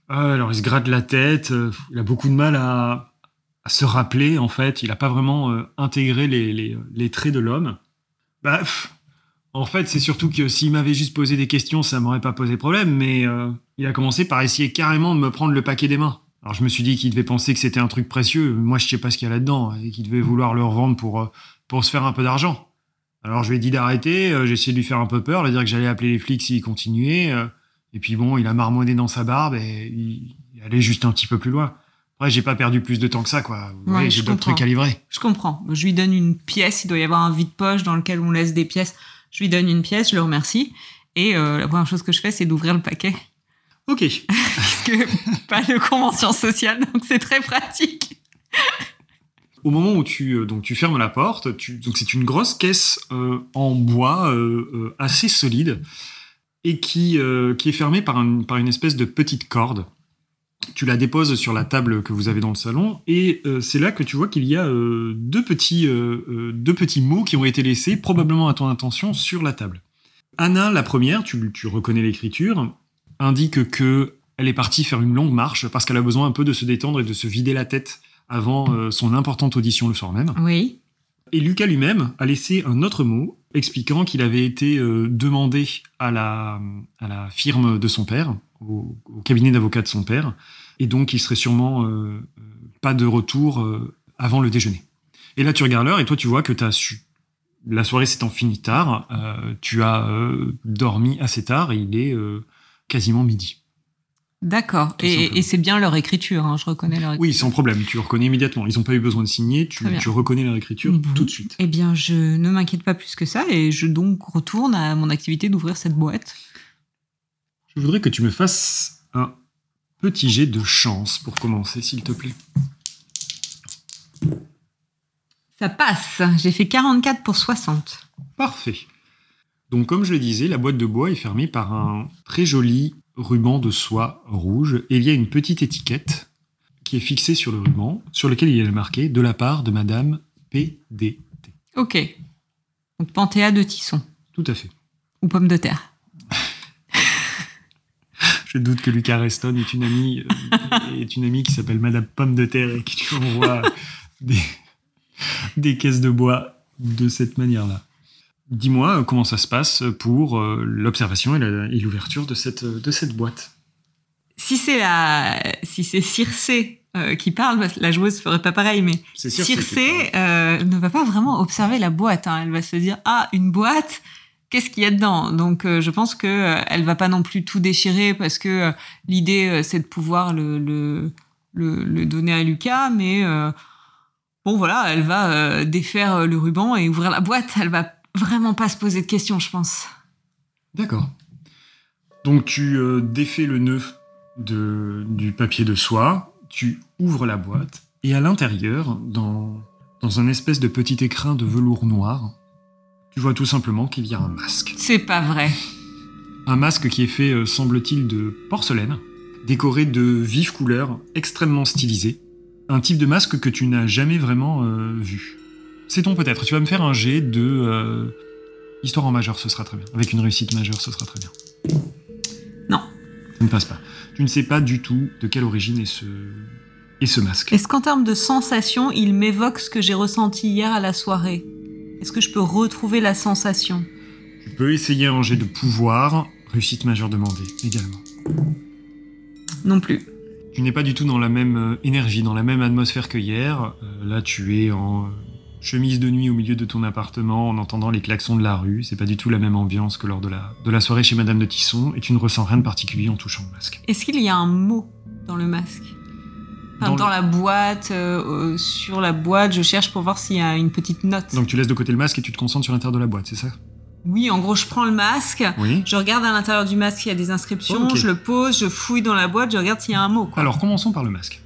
Ah, alors il se gratte la tête, euh, il a beaucoup de mal à, à se rappeler en fait, il n'a pas vraiment euh, intégré les, les- les traits de l'homme. Bah, pff, en fait, c'est surtout que s'il m'avait juste posé des questions, ça m'aurait pas posé problème, mais euh, il a commencé par essayer carrément de me prendre le paquet des mains. Alors je me suis dit qu'il devait penser que c'était un truc précieux, moi je sais pas ce qu'il y a là-dedans, et qu'il devait vouloir le revendre pour, euh, pour se faire un peu d'argent. Alors je lui ai dit d'arrêter, euh, j'ai essayé de lui faire un peu peur, de dire que j'allais appeler les flics s'il continuait. et puis bon, il a marmonné dans sa barbe et il, il allait juste un petit peu plus loin. Après, j'ai pas perdu plus de temps que ça, quoi. Ouais, j'ai d'autres trucs à livrer. Je comprends. Je lui donne une pièce. Il doit y avoir un vide-poche dans lequel on laisse des pièces. Je lui donne une pièce, je le remercie. Et euh, la première chose que je fais, c'est d'ouvrir le paquet. Ok. Parce que pas de convention sociale, donc c'est très pratique. Au moment où tu, euh, donc, tu fermes la porte, tu, donc c'est une grosse caisse euh, en bois euh, euh, assez solide et qui, euh, qui est fermée par, un- par une espèce de petite corde. Tu la déposes sur la table que vous avez dans le salon et euh, c'est là que tu vois qu'il y a euh, deux, petits, euh, deux petits mots qui ont été laissés, probablement à ton intention, sur la table. Anna, la première, tu, tu reconnais l'écriture, indique que elle est partie faire une longue marche parce qu'elle a besoin un peu de se détendre et de se vider la tête avant son importante audition le soir même. Oui. Et Lucas lui-même a laissé un autre mot expliquant qu'il avait été demandé à la, à la firme de son père, au, au cabinet d'avocat de son père, et donc il serait sûrement euh, euh, pas de retour euh, avant le déjeuner. Et là tu regardes l'heure et toi tu vois que t'as su... la soirée s'étant finie tard, tu as dormi assez tard et il est quasiment midi. D'accord. Et, c'est bien leur écriture, hein, je reconnais leur écriture. Oui, sans problème, tu reconnais immédiatement. Ils n'ont pas eu besoin de signer, tu, reconnais leur écriture tout de suite. Eh bien, je ne m'inquiète pas plus que ça et je donc retourne à mon activité d'ouvrir cette boîte. Je voudrais que tu me fasses un petit jet de chance pour commencer, s'il te plaît. Ça passe. J'ai fait 44 pour 60. Parfait. Donc, comme je le disais, la boîte de bois est fermée par un très joli ruban de soie rouge et il y a une petite étiquette qui est fixée sur le ruban, sur lequel il est marqué de la part de Madame PDT. Ok. Donc Panthéa de Tisson. Tout à fait. Ou pomme de terre. Je doute que Lucas Reston est une amie, euh, est une amie qui s'appelle Madame Pomme de Terre et qui lui envoie des, des caisses de bois de cette manière-là. Dis-moi euh, comment ça se passe pour euh, l'observation et l'ouverture de cette, de cette boîte? Si c'est la, si c'est Circé euh, qui parle, la joueuse ferait pas pareil, mais Circé euh, ne va pas vraiment observer la boîte. hein. Elle va se dire ah une boîte, qu'est-ce qu'il y a dedans? Donc euh, je pense que euh, elle va pas non plus tout déchirer parce que euh, l'idée euh, c'est de pouvoir le, le le donner à Lucas, mais bon voilà, elle va défaire le ruban et ouvrir la boîte. Elle va vraiment pas se poser de questions, je pense. D'accord. Donc tu défais le nœud de, du papier de soie, tu ouvres la boîte, et à l'intérieur, dans, dans un espèce de petit écrin de velours noir, tu vois tout simplement qu'il y a un masque. C'est pas vrai. Un masque qui est fait, euh, semble-t-il, de porcelaine, décoré de vives couleurs, extrêmement stylisé. Un type de masque que tu n'as jamais vraiment euh, vu. Sait-on peut-être Tu vas me faire un jet de... euh, Histoire en majeur, ce sera très bien. Avec une réussite majeure, ce sera très bien. Non. Ça ne passe pas. Tu ne sais pas du tout de quelle origine est ce, est ce masque. Est-ce qu'en termes de sensation, il m'évoque ce que j'ai ressenti hier à la soirée? Est-ce que je peux retrouver la sensation? Tu peux essayer un jet de pouvoir, réussite majeure demandée également. Non plus. Tu n'es pas du tout dans la même euh, énergie, dans la même atmosphère que hier. Euh, là, tu es en euh, chemise de nuit au milieu de ton appartement, en entendant les klaxons de la rue. C'est pas du tout la même ambiance que lors de la, de la soirée chez Madame de Tisson, et tu ne ressens rien de particulier en touchant le masque. Est-ce qu'il y a un mot dans le masque? Enfin, Dans dans, le- la boîte, euh, euh, sur la boîte, je cherche pour voir s'il y a une petite note. Donc tu laisses de côté le masque et tu te concentres sur l'intérieur de la boîte, c'est ça? Oui, en gros, je prends le masque, Oui. je regarde à l'intérieur du masque s'il y a des inscriptions, je le pose, je fouille dans la boîte, je regarde s'il y a un mot. Quoi. Alors commençons par le masque.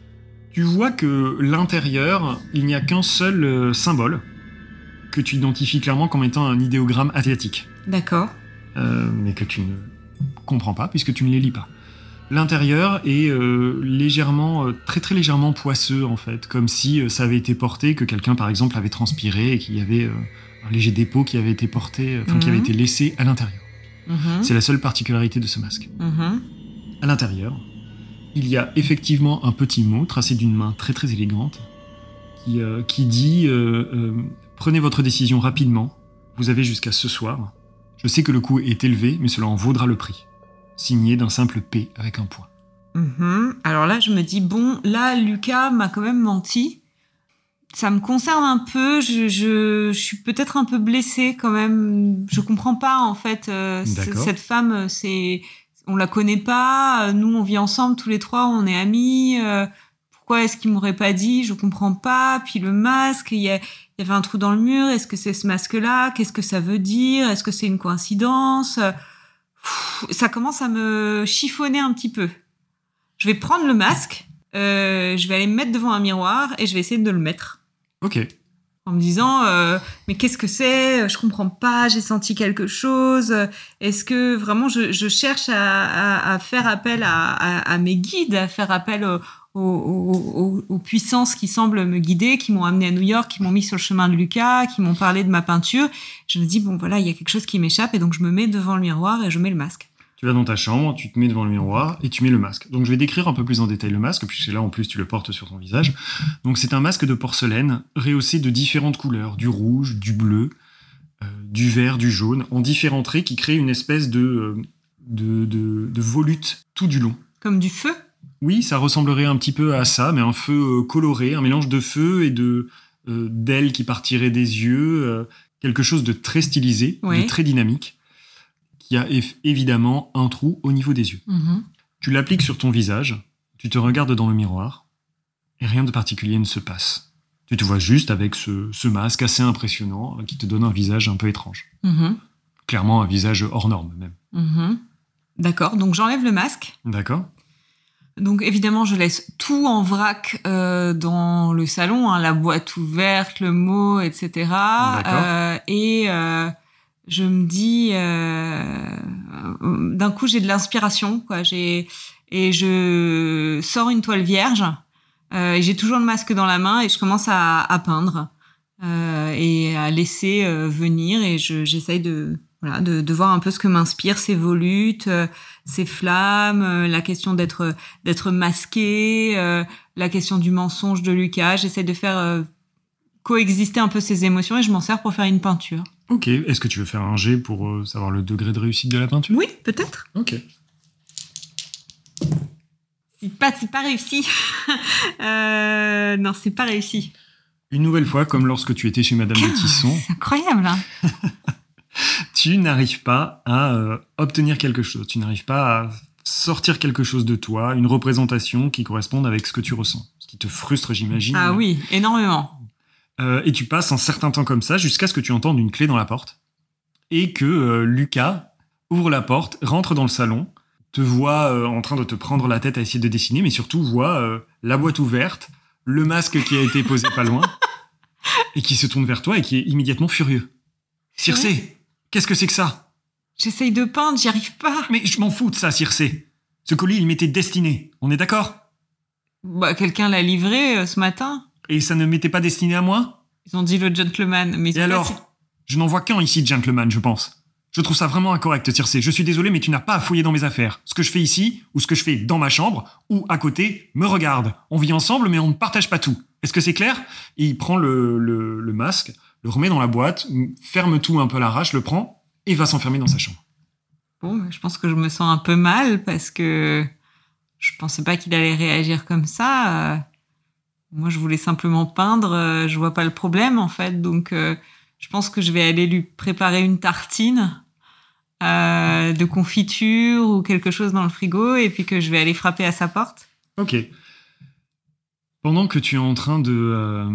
Tu vois que l'intérieur, il n'y a qu'un seul euh, symbole que tu identifies clairement comme étant un idéogramme asiatique, D'accord. euh, mais que tu ne comprends pas puisque tu ne les lis pas. L'intérieur est euh, légèrement, euh, très très légèrement poisseux en fait, comme si euh, ça avait été porté, que quelqu'un par exemple avait transpiré et qu'il y avait euh, un léger dépôt qui avait été porté, enfin qui avait Mhm. été laissé à l'intérieur. Mhm. C'est la seule particularité de ce masque. Mhm. À l'intérieur, il y a effectivement un petit mot tracé d'une main très très élégante qui, euh, qui dit Prenez votre décision rapidement, vous avez jusqu'à ce soir. Je sais que le coût est élevé, mais cela en vaudra le prix. Signé d'un simple P avec un point. Mhm. Alors là, je me dis, bon, là, Lucas m'a quand même menti. Ça me concerne un peu. Je, je, je suis peut-être un peu blessée quand même. Je comprends pas, en fait. euh, cette femme, euh, c'est, on la connaît pas. euh, Nous, on vit ensemble tous les trois. On est amis. euh, pourquoi est-ce qu'il m'aurait pas dit? Je comprends pas. Puis le masque, il y, y avait un trou dans le mur. Est-ce que c'est ce masque-là? Qu'est-ce que ça veut dire? Est-ce que c'est une coïncidence? Ça commence à me chiffonner un petit peu. Je vais prendre le masque, euh, je vais aller me mettre devant un miroir et je vais essayer de le mettre. Ok, En me disant, euh, mais qu'est-ce que c'est? Je comprends pas, j'ai senti quelque chose. Est-ce que vraiment je, je cherche à, à- à faire appel à, à- à mes guides, à faire appel aux, aux- aux- aux puissances qui semblent me guider, qui m'ont amené à New York, qui m'ont mis sur le chemin de Lucas, qui m'ont parlé de ma peinture Je me dis, bon voilà, il y a quelque chose qui m'échappe et donc je me mets devant le miroir et je mets le masque. tu vas dans ta chambre, tu te mets devant le miroir et tu mets le masque. Donc je vais décrire un peu plus en détail le masque, puisque là en plus tu le portes sur ton visage. Donc c'est un masque de porcelaine rehaussé de différentes couleurs, du rouge, du bleu, euh, du vert, du jaune, en différents traits qui créent une espèce de, euh, de, de, de volute tout du long. Comme du feu? Oui, ça ressemblerait un petit peu à ça, mais un feu euh, coloré, un mélange de feu et de euh, d'ailes qui partiraient des yeux, euh, quelque chose de très stylisé, de très dynamique, qui a évidemment un trou au niveau des yeux. Mhm. Tu l'appliques sur ton visage, tu te regardes dans le miroir, et rien de particulier ne se passe. Tu te vois juste avec ce, ce masque assez impressionnant qui te donne un visage un peu étrange. Mhm. Clairement un visage hors norme même. Mhm. D'accord, donc j'enlève le masque. D'accord Donc évidemment, je laisse tout en vrac euh, dans le salon, hein, la boîte ouverte, le mot, etc. Euh, et euh, je me dis, euh, d'un coup, j'ai de l'inspiration, quoi. J'ai et je sors une toile vierge. euh, et j'ai toujours le masque dans la main et je commence à, à peindre euh, et à laisser venir et je- j'essaye de voilà de, de voir un peu ce que m'inspire ces volutes, euh, ces flammes, euh, la question d'être d'être masqué, euh, la question du mensonge de Lucas. J'essaie de faire coexister un peu ces émotions et je m'en sers pour faire une peinture. Ok, est-ce que tu veux faire un jet pour savoir le degré de réussite de la peinture? Oui, peut-être. Ok. C'est pas c'est pas réussi. non, c'est pas réussi. Une nouvelle fois, comme lorsque tu étais chez Madame de Tisson, C'est incroyable. Hein tu n'arrives pas à euh, obtenir quelque chose, tu n'arrives pas à sortir quelque chose de toi, une représentation qui corresponde avec ce que tu ressens. Ce qui te frustre, j'imagine. ah oui, énormément. Euh, et tu passes un certain temps comme ça jusqu'à ce que tu entendes une clé dans la porte et que euh, Lucas ouvre la porte, rentre dans le salon, te voit euh, en train de te prendre la tête à essayer de dessiner, mais surtout voit la boîte ouverte, le masque qui a été posé pas loin, et qui se tourne vers toi et qui est immédiatement furieux. Circé, qu'est-ce que c'est que ça? J'essaye de peindre, j'y arrive pas. Mais je m'en fous de ça, Circé. Ce colis, il m'était destiné. On est d'accord? Bah, quelqu'un l'a livré euh, ce matin. Et ça ne m'était pas destiné à moi? Ils ont dit le gentleman. Mais Et pas alors? Je n'en vois qu'un ici, gentleman, je pense. Je trouve ça vraiment incorrect, Circé. Je suis désolé, mais tu n'as pas à fouiller dans mes affaires. Ce que je fais ici, ou ce que je fais dans ma chambre, ou à côté, me regarde. On vit ensemble, mais on ne partage pas tout. Est-ce que c'est clair? Et il prend le, le- le masque, le remet dans la boîte, ferme tout un peu à l'arrache, le prend, et va s'enfermer dans sa chambre. Bon, je pense que je me sens un peu mal parce que je pensais pas qu'il allait réagir comme ça. Euh, Moi, je voulais simplement peindre. euh, Je vois pas le problème en fait, donc euh, je pense que je vais aller lui préparer une tartine euh, de confiture ou quelque chose dans le frigo et puis que je vais aller frapper à sa porte. Ok. Pendant que tu es en train de, euh,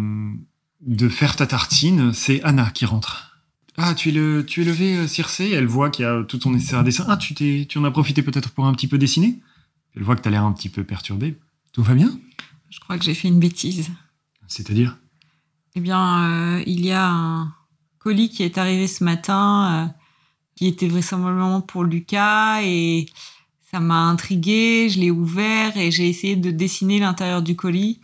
de faire ta tartine, c'est Anna qui rentre. Ah, tu es, le, tu es levé, euh, Circé Elle voit qu'il y a tout ton nécessaire à dessin. Ah, tu, t'es, tu en as profité peut-être pour un petit peu dessiner? Elle voit que tu as l'air un petit peu perturbé. Tout va bien? Je crois que j'ai fait une bêtise. C'est-à-dire? Eh bien, euh, il y a un colis qui est arrivé ce matin, euh, qui était vraisemblablement pour Lucas, et ça m'a intrigué. Je l'ai ouvert et j'ai essayé de dessiner l'intérieur du colis.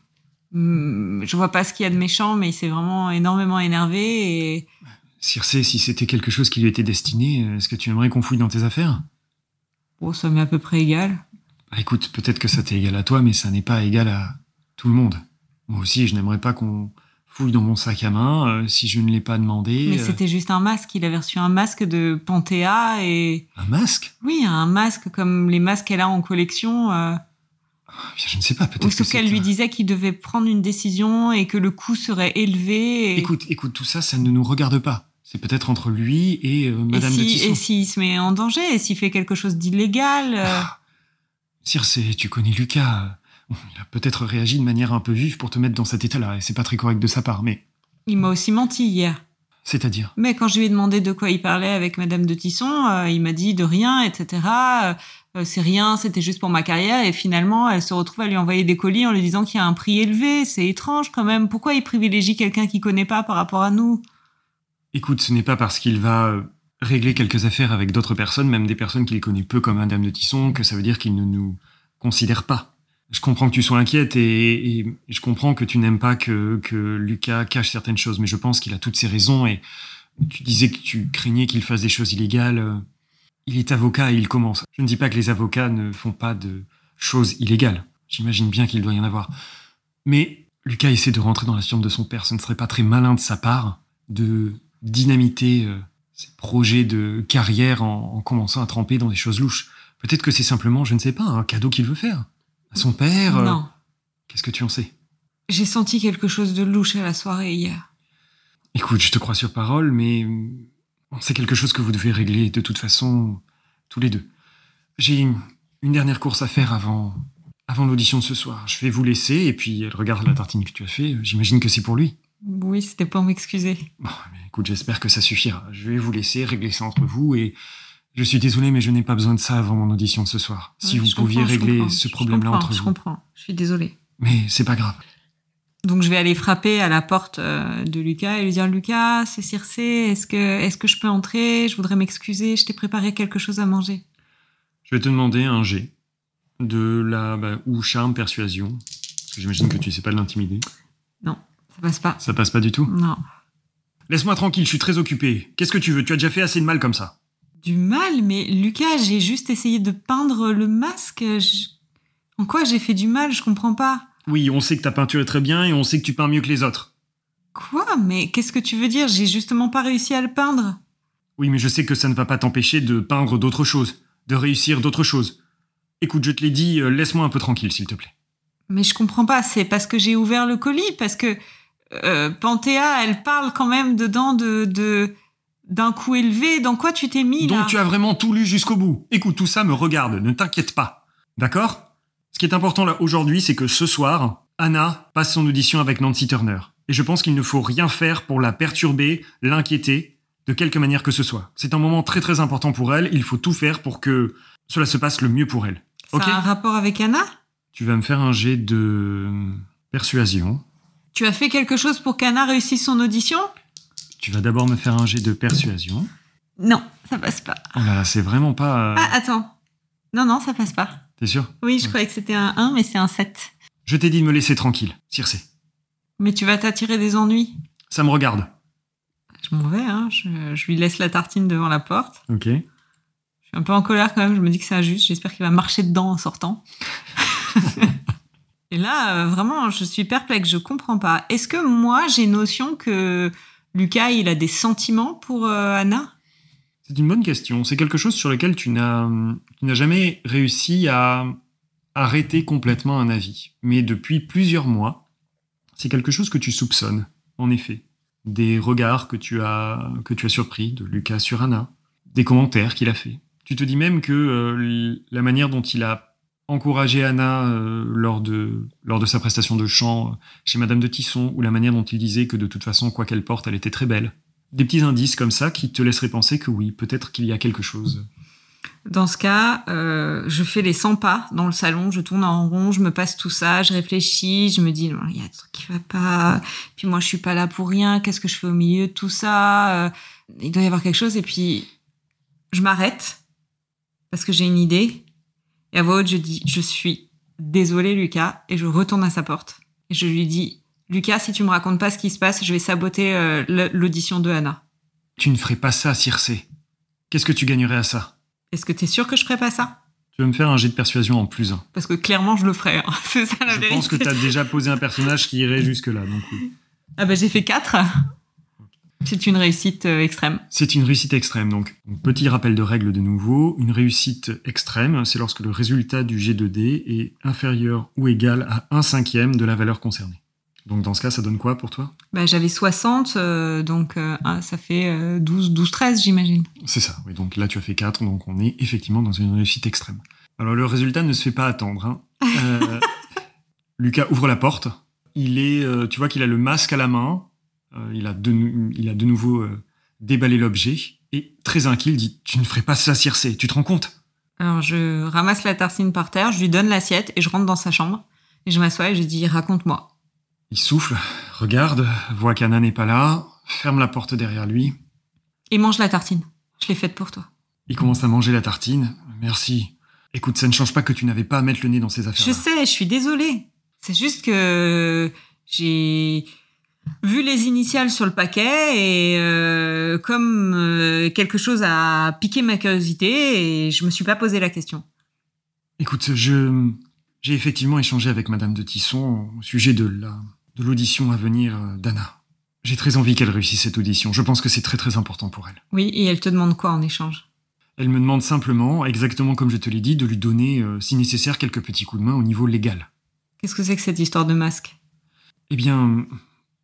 Hum, Je vois pas ce qu'il y a de méchant, mais il s'est vraiment énormément énervé et Circé, si c'était quelque chose qui lui était destiné, est-ce que tu aimerais qu'on fouille dans tes affaires? Bon, ça m'est à peu près égal. Bah écoute, peut-être que ça t'est égal à toi, mais ça n'est pas égal à tout le monde. Moi aussi, je n'aimerais pas qu'on fouille dans mon sac à main euh, si je ne l'ai pas demandé. Mais euh, c'était juste un masque. Il avait reçu un masque de Panthéa et Un masque? Oui, un masque comme les masques qu'elle a en collection. euh, Je ne sais pas, peut-être Ou ce qu'elle lui disait qu'il devait prendre une décision et que le coût serait élevé. Et, Écoute, écoute, tout ça, ça ne nous regarde pas. C'est peut-être entre lui et euh, et Madame de si, Tisson. et s'il se met en danger, et s'il fait quelque chose d'illégal. euh, Ah. Circé, tu connais Lucas. Il a peut-être réagi de manière un peu vive pour te mettre dans cet état-là, et c'est pas très correct de sa part, mais il m'a aussi menti hier. c'est-à-dire. Mais quand je lui ai demandé de quoi il parlait avec Madame de Tisson, euh, il m'a dit de rien, etc. Euh, euh, c'est rien, c'était juste pour ma carrière. Et finalement, elle se retrouve à lui envoyer des colis en lui disant qu'il y a un prix élevé. C'est étrange quand même. Pourquoi il privilégie quelqu'un qu'il connaît pas par rapport à nous? Écoute, ce n'est pas parce qu'il va euh, régler quelques affaires avec d'autres personnes, même des personnes qu'il connaît peu comme Madame de Tisson, que ça veut dire qu'il ne nous considère pas. Je comprends que tu sois inquiète et, je comprends que tu n'aimes pas que, que Lucas cache certaines choses, mais je pense qu'il a toutes ses raisons et tu disais que tu craignais qu'il fasse des choses illégales. Il est avocat et il commence. Je ne dis pas que les avocats ne font pas de choses illégales. J'imagine bien qu'il doit y en avoir. Mais Lucas essaie de rentrer dans la chambre de son père. Ce ne serait pas très malin de sa part de dynamiter euh, ses projets de carrière en, en commençant à tremper dans des choses louches. Peut-être que c'est simplement, je ne sais pas, un cadeau qu'il veut faire. À son père. euh, Non. Qu'est-ce que tu en sais? J'ai senti quelque chose de louche à la soirée hier. Écoute, je te crois sur parole, mais c'est quelque chose que vous devez régler de toute façon tous les deux. J'ai une, une dernière course à faire avant, avant l'audition de ce soir. Je vais vous laisser et puis elle regarde la tartine que tu as fait. J'imagine que c'est pour lui. Oui, c'était pour m'excuser. Bon, mais écoute, j'espère que ça suffira. Je vais vous laisser régler ça entre vous et je suis désolé, mais je n'ai pas besoin de ça avant mon audition de ce soir. Si vous je pouviez je régler ce je problème-là entre Je vous. comprends. Je suis désolée. Mais c'est pas grave. Donc je vais aller frapper à la porte euh, de Lucas et lui dire Lucas, c'est Circé, est-ce que est-ce que je peux entrer? Je voudrais m'excuser, je t'ai préparé quelque chose à manger. Je vais te demander un G de la bah, ou charme persuasion. Parce que j'imagine que tu sais pas l'intimider. Ça passe pas. Ça passe pas du tout? Non. Laisse-moi tranquille, je suis très occupé. Qu'est-ce que tu veux? Tu as déjà fait assez de mal comme ça. Du mal, mais Lucas, j'ai juste essayé de peindre le masque. je- En quoi j'ai fait du mal? Je comprends pas. Oui, on sait que ta peinture est très bien et on sait que tu peins mieux que les autres. Quoi? Mais qu'est-ce que tu veux dire? J'ai justement pas réussi à le peindre. Oui, mais je sais que ça ne va pas t'empêcher de peindre d'autres choses, de réussir d'autres choses. Écoute, je te l'ai dit, euh, laisse-moi un peu tranquille, s'il te plaît. Mais je comprends pas. C'est parce que j'ai ouvert le colis, parce que euh, Panthéa, elle parle quand même dedans de de d'un coût élevé. Dans quoi tu t'es mis là? Donc tu as vraiment tout lu jusqu'au bout. Écoute, tout ça me regarde, ne t'inquiète pas. D'accord? Ce qui est important là aujourd'hui, c'est que ce soir, Anna passe son audition avec Nancy Turner. Et je pense qu'il ne faut rien faire pour la perturber, l'inquiéter, de quelque manière que ce soit. C'est un moment très très important pour elle, il faut tout faire pour que cela se passe le mieux pour elle. Ça Ok a un rapport avec Anna? Tu vas me faire un jet de persuasion. Tu as fait quelque chose pour qu'Anna réussisse son audition? Tu vas d'abord me faire un jet de persuasion. Non, ça passe pas. Oh là là, c'est vraiment pas... euh, Ah, attends. Non, non, ça passe pas. T'es sûr? Oui, je Ouais. croyais que c'était un 1, mais c'est un 7. Je t'ai dit de me laisser tranquille, Circé. Mais tu vas t'attirer des ennuis. Ça me regarde. Je m'en vais, hein. Je, je lui laisse la tartine devant la porte. Ok. Je suis un peu en colère quand même. Je me dis que c'est injuste. J'espère qu'il va marcher dedans en sortant. Et là, euh, vraiment, je suis perplexe. Je comprends pas. Est-ce que moi, j'ai notion que Lucas, il a des sentiments pour euh, Anna? C'est une bonne question. C'est quelque chose sur lequel tu n'as jamais réussi à arrêter complètement un avis. Mais depuis plusieurs mois, c'est quelque chose que tu soupçonnes, en effet. Des regards que tu as, que tu as surpris de Lucas sur Anna, des commentaires qu'il a fait. Tu te dis même que euh, la manière dont il a encouragé Anna euh, lors, de, sa prestation de chant chez Madame de Tisson, ou la manière dont il disait que de toute façon, quoi qu'elle porte, elle était très belle, des petits indices comme ça qui te laisseraient penser que oui, peut-être qu'il y a quelque chose. Dans ce cas, euh, je fais les 100 pas dans le salon, je tourne en rond, je me passe tout ça, je réfléchis, je me dis, il y a un truc qui va pas, puis moi je suis pas là pour rien, qu'est-ce que je fais au milieu de tout ça euh, Il doit y avoir quelque chose, et puis je m'arrête, parce que j'ai une idée, et à voix haute je dis, je suis désolée Lucas, et je retourne à sa porte, et je lui dis, Lucas, si tu me racontes pas ce qui se passe, je vais saboter euh, l'audition de Anna. Tu ne ferais pas ça, Circé. Qu'est-ce que tu gagnerais à ça? Est-ce que tu es sûr que je ferais pas ça? Tu veux me faire un jet de persuasion en plus Parce que clairement, je le ferais. Hein. C'est ça la je pense que tu as déjà posé un personnage qui irait jusque-là. Donc Ah bah j'ai fait 4. C'est une réussite euh, extrême. C'est une réussite extrême. Donc, petit rappel de règle de nouveau. Une réussite extrême, c'est lorsque le résultat du G2D est inférieur ou égal à 1 cinquième de la valeur concernée. Donc dans ce cas, ça donne quoi pour toi? Bah, J'avais 60, euh, donc euh, ah, ça fait 12, 12, 13 j'imagine. C'est ça, oui. Donc là tu as fait 4, donc on est effectivement dans une réussite extrême. Alors le résultat ne se fait pas attendre. Hein. Euh, Lucas ouvre la porte. Il est, tu vois qu'il a le masque à la main. il, a de, il a de nouveau déballé l'objet. Et très inquiet, il dit Tu ne ferais pas ça, Circé, tu te rends compte? Alors je ramasse la tartine par terre, je lui donne l'assiette et je rentre dans sa chambre. Et je m'assois et je dis Raconte-moi. Il souffle, regarde, voit qu'Anna n'est pas là, ferme la porte derrière lui. Et mange la tartine. Je l'ai faite pour toi. Il commence à manger la tartine. Merci. Écoute, ça ne change pas que tu n'avais pas à mettre le nez dans ces affaires. Je sais, je suis désolée. C'est juste que j'ai vu les initiales sur le paquet et euh, comme euh, quelque chose a piqué ma curiosité et je me suis pas posé la question. Écoute, je j'ai effectivement échangé avec Madame de Tisson au sujet de la de l'audition à venir euh, d'Anna. J'ai très envie qu'elle réussisse cette audition. Je pense que c'est très très important pour elle. Oui, et elle te demande quoi en échange? Elle me demande simplement, exactement comme je te l'ai dit, de lui donner, euh, si nécessaire, quelques petits coups de main au niveau légal. Qu'est-ce que c'est que cette histoire de masque? Eh bien,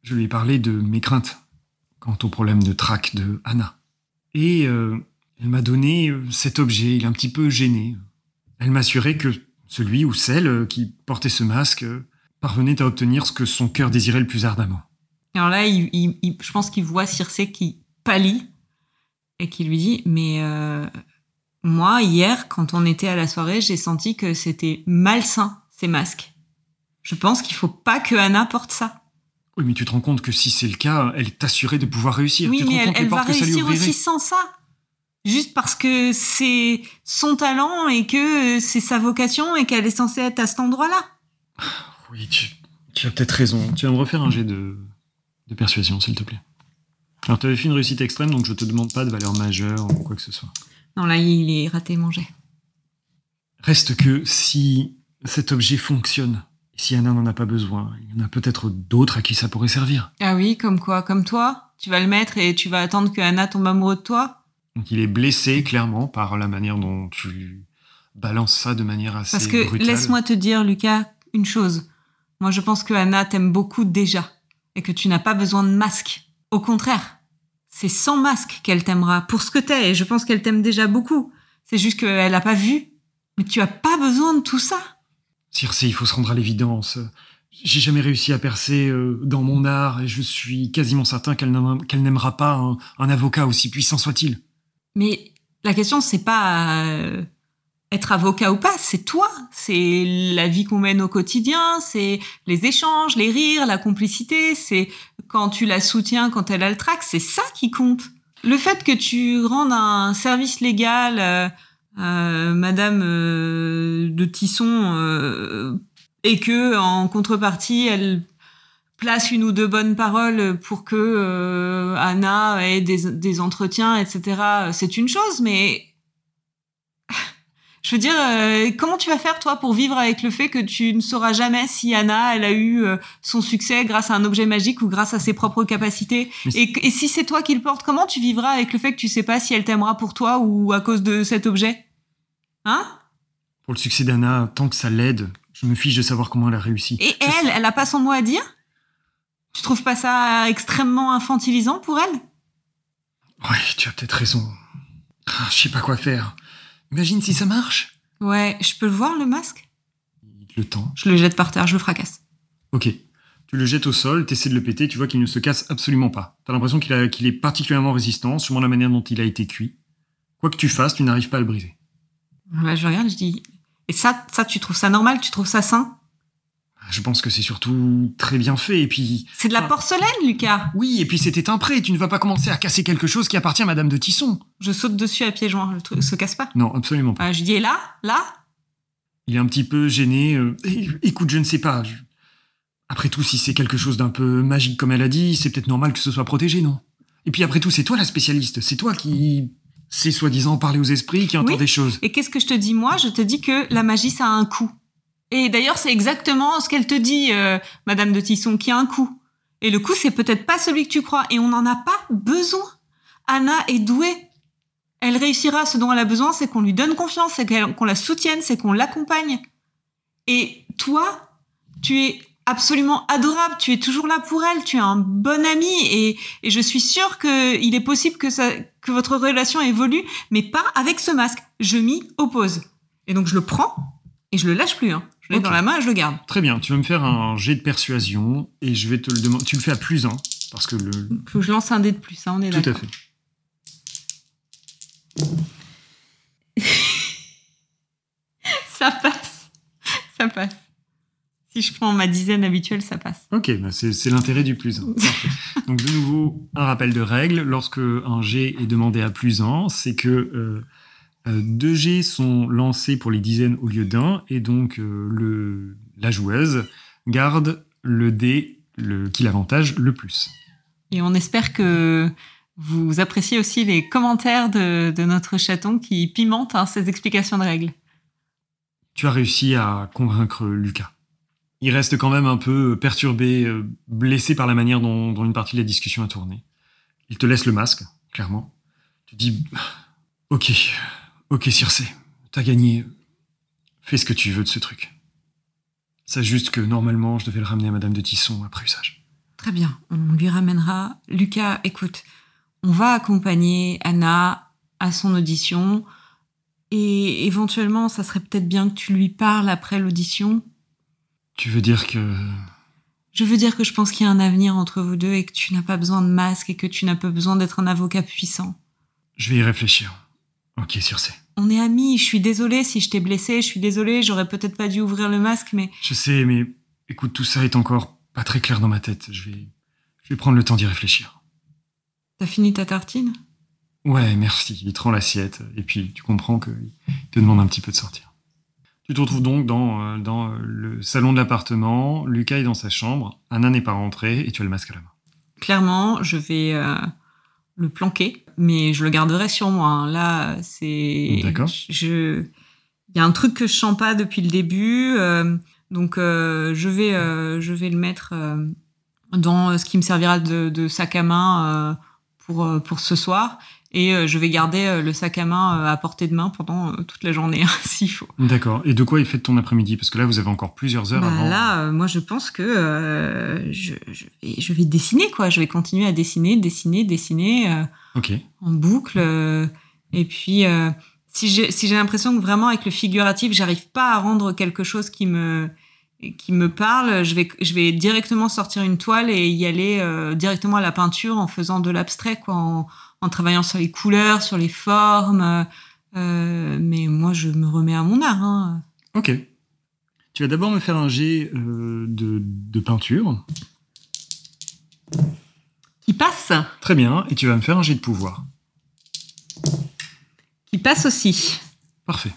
je lui ai parlé de mes craintes quant au problème de trac de Anna. Et euh, elle m'a donné cet objet, il est un petit peu gêné. Elle m'a assuré que celui ou celle qui portait ce masque parvenait à obtenir ce que son cœur désirait le plus ardemment. Alors là, je pense qu'il voit Circé qui pâlit et qui lui dit Mais euh, moi, hier, quand on était à la soirée, j'ai senti que c'était malsain, ces masques. Je pense qu'il faut pas que Anna porte ça. Oui, mais tu te rends compte que si c'est le cas, elle est assurée de pouvoir réussir. Oui, tu mais elle, elle va réussir aussi sans ça. Juste parce que c'est son talent et que c'est sa vocation et qu'elle est censée être à cet endroit-là. Oui, tu, as peut-être raison. Tu vas me refaire un jet de, persuasion, s'il te plaît. Alors, tu avais fait une réussite extrême, donc je te demande pas de valeur majeure ou quoi que ce soit. Non, là, il est raté mon jet. Reste que si cet objet fonctionne, si Anna n'en a pas besoin, il y en a peut-être d'autres à qui ça pourrait servir. Ah oui, comme quoi Comme toi Tu vas le mettre et tu vas attendre que Anna tombe amoureux de toi? Donc il est blessé, clairement, par la manière dont tu balances ça de manière assez Parce que laisse-moi te dire, Lucas, une chose. Moi, je pense que Anna t'aime beaucoup déjà et que tu n'as pas besoin de masque. Au contraire, c'est sans masque qu'elle t'aimera pour ce que t'es et je pense qu'elle t'aime déjà beaucoup. C'est juste qu'elle n'a pas vu. Mais tu as pas besoin de tout ça. Circe, il faut se rendre à l'évidence. J'ai jamais réussi à percer euh, dans mon art et je suis quasiment certain qu'elle n'aimera pas un, avocat aussi puissant soit-il. Mais la question, c'est pas euh, être avocat ou pas, c'est toi, c'est la vie qu'on mène au quotidien, c'est les échanges, les rires, la complicité, c'est quand tu la soutiens, quand elle a le trac, c'est ça qui compte. Le fait que tu rendes un service légal euh, euh Madame euh, de Tisson euh, et que en contrepartie elle place une ou deux bonnes paroles pour que Anna ait des, des entretiens, etc. C'est une chose, mais je veux dire, euh, comment tu vas faire toi pour vivre avec le fait que tu ne sauras jamais si Anna, elle a eu euh, son succès grâce à un objet magique ou grâce à ses propres capacités? Et, si c'est toi qui le portes, comment tu vivras avec le fait que tu sais pas si elle t'aimera pour toi ou à cause de cet objet? Hein? Pour le succès d'Anna, tant que ça l'aide, je me fiche de savoir comment elle a réussi. Et elle, elle a pas son mot à dire? Tu trouves pas ça extrêmement infantilisant pour elle? Ouais, tu as peut-être raison. Ah, je sais pas quoi faire. Imagine si ça marche. Ouais, je peux le voir le masque? Le temps. Je le jette par terre, je le fracasse. Ok. Tu le jettes au sol, tu essaies de le péter, tu vois qu'il ne se casse absolument pas. Tu as l'impression qu'il qu'il est particulièrement résistant, sûrement la manière dont il a été cuit. Quoi que tu fasses, tu n'arrives pas à le briser. Là, je regarde, je dis, et ça, ça, tu trouves ça normal? Tu trouves ça sain? Je pense que c'est surtout très bien fait, et puis... C'est de la porcelaine, Lucas Oui, et puis c'était un prêt, tu ne vas pas commencer à casser quelque chose qui appartient à Madame de Tisson. Je saute dessus à pieds joints, le truc se casse pas. Non, absolument pas. Ah, je dis, et là Là Il est un petit peu gêné. euh, écoute, je ne sais pas. je- Après tout, si c'est quelque chose d'un peu magique comme elle a dit, c'est peut-être normal que ce soit protégé, non? Et puis après tout, c'est toi la spécialiste. C'est toi qui sais soi-disant parler aux esprits, qui entend Oui. des choses. Et qu'est-ce que je te dis moi? Je te dis que la magie, ça a un coût. Et d'ailleurs, c'est exactement ce qu'elle te dit, euh, Madame de Tisson, qui a un coût. Et le coût, c'est peut-être pas celui que tu crois. Et on n'en a pas besoin. Anna est douée. Elle réussira. Ce dont elle a besoin, c'est qu'on lui donne confiance, c'est qu'on la soutienne, c'est qu'on l'accompagne. Et toi, tu es absolument adorable. Tu es toujours là pour elle. Tu es un bon ami. Et, je suis sûre qu'il est possible que votre relation évolue mais pas avec ce masque. Je m'y oppose. Et donc je le prends et je le lâche plus. Hein. Je l'ai dans la main et je le garde. Très bien, tu vas me faire un jet de persuasion et je vais te le demander. Tu le fais à plus 1, parce que le. Faut que je lance un dé de plus, hein, on est Tout à fait. Ça passe. Ça passe. Si je prends ma dizaine habituelle, ça passe. Ok, bah c'est l'intérêt du plus 1. Donc de nouveau, un rappel de règle. Lorsque un jet est demandé à plus 1, c'est que euh, deux jets sont lancés pour les dizaines au lieu d'un, et donc euh, le, la joueuse garde le dé le, qui l'avantage le plus. Et on espère que vous appréciez aussi les commentaires de, de notre chaton qui pimentent hein, ces explications de règles. Tu as réussi à convaincre Lucas. Il reste quand même un peu perturbé, euh, blessé par la manière dont, dont une partie de la discussion a tourné. Il te laisse le masque, clairement. Tu dis Ok, ok, Circé, t'as gagné. Fais ce que tu veux de ce truc. Sache juste que normalement, je devais le ramener à Madame de Tisson après usage. Très bien, on lui ramènera. Lucas, écoute, on va accompagner Anna à son audition et éventuellement, ça serait peut-être bien que tu lui parles après l'audition. Tu veux dire que. Je veux dire que je pense qu'il y a un avenir entre vous deux et que tu n'as pas besoin de masque et que tu n'as pas besoin d'être un avocat puissant. Je vais y réfléchir. Ok, Circé. On est amis, je suis désolée si je t'ai blessé, je suis désolée, j'aurais peut-être pas dû ouvrir le masque, mais Je sais, mais écoute, tout ça est encore pas très clair dans ma tête. Je vais, je vais prendre le temps d'y réfléchir. t'as fini ta tartine? Ouais, merci. Il te rend l'assiette et puis tu comprends qu'il te demande un petit peu de sortir. Tu te retrouves donc dans, euh, dans euh, le salon de l'appartement. Lucas est dans sa chambre. Anna n'est pas rentrée et tu as le masque à la main. Clairement, je vais euh, le planquer, mais je le garderai sur moi. hein. Là, c'est. D'accord. Je. Il y a un truc que je sens pas depuis le début, euh, donc euh, je vais, euh, je vais le mettre dans ce qui me servira de, de sac à main pour pour ce soir, et je vais garder le sac à main à portée de main pendant toute la journée, hein, s'il faut. D'accord. Et de quoi est fait ton après-midi? Parce que là, vous avez encore plusieurs heures Bah avant. là, moi, je pense que euh, je, je, vais, je vais dessiner, quoi. Je vais continuer à dessiner, dessiner, dessiner euh, Ok. en boucle. euh, et puis, euh, si j'ai si j'ai l'impression que vraiment, avec le figuratif, j'arrive pas à rendre quelque chose qui me qui me parle, je vais, je vais directement sortir une toile et y aller euh, directement à la peinture en faisant de l'abstrait, quoi, en, en travaillant sur les couleurs, sur les formes. euh, mais moi, je me remets à mon art. Hein. Ok. Tu vas d'abord me faire un jet euh, de, de peinture. Passe Très bien. Et tu vas me faire un jet de pouvoir. Qui passe aussi. Parfait.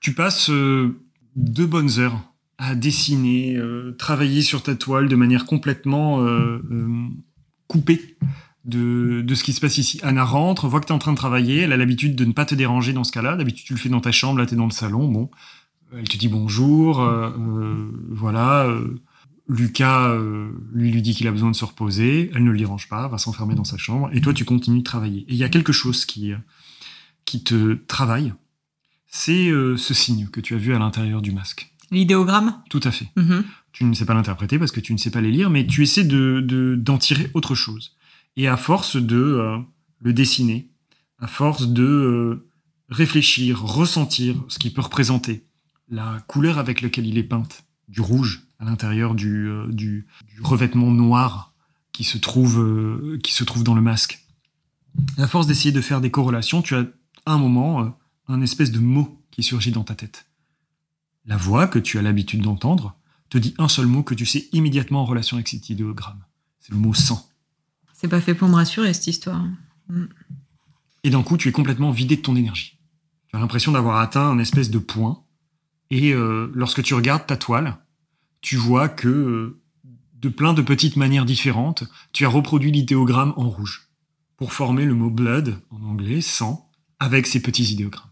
Tu passes euh, deux bonnes heures à dessiner, euh, travailler sur ta toile de manière complètement euh, coupée de, de ce qui se passe ici. Anna rentre, voit que tu es en train de travailler, elle a l'habitude de ne pas te déranger dans ce cas-là. D'habitude, tu le fais dans ta chambre, là, tu es dans le salon. Bon, elle te dit bonjour, voilà. Lucas euh, lui lui dit qu'il a besoin de se reposer, elle ne le dérange pas, va s'enfermer dans sa chambre, et toi tu continues de travailler. Et il y a quelque chose qui, euh, qui te travaille, c'est euh, ce signe que tu as vu à l'intérieur du masque. L'idéogramme? Tout à fait. Mhm. Tu ne sais pas l'interpréter parce que tu ne sais pas les lire, mais tu essaies de, de- d'en tirer autre chose. Et à force de euh, le dessiner, à force de euh, réfléchir, ressentir ce qu'il peut représenter, la couleur avec laquelle il est peinte, du rouge, à l'intérieur du, euh, du, du, revêtement noir qui se, trouve, euh, qui se trouve dans le masque. À force d'essayer de faire des corrélations, tu as à un moment euh, un espèce de mot qui surgit dans ta tête. La voix que tu as l'habitude d'entendre te dit un seul mot que tu sais immédiatement en relation avec cet idéogramme. C'est le mot sang. C'est pas fait pour me rassurer cette histoire. Mm. Et d'un coup, tu es complètement vidé de ton énergie. Tu as l'impression d'avoir atteint un espèce de point. Et euh, lorsque tu regardes ta toile, tu vois que de plein de petites manières différentes, tu as reproduit l'idéogramme en rouge pour former le mot blood en anglais, sang, avec ces petits idéogrammes.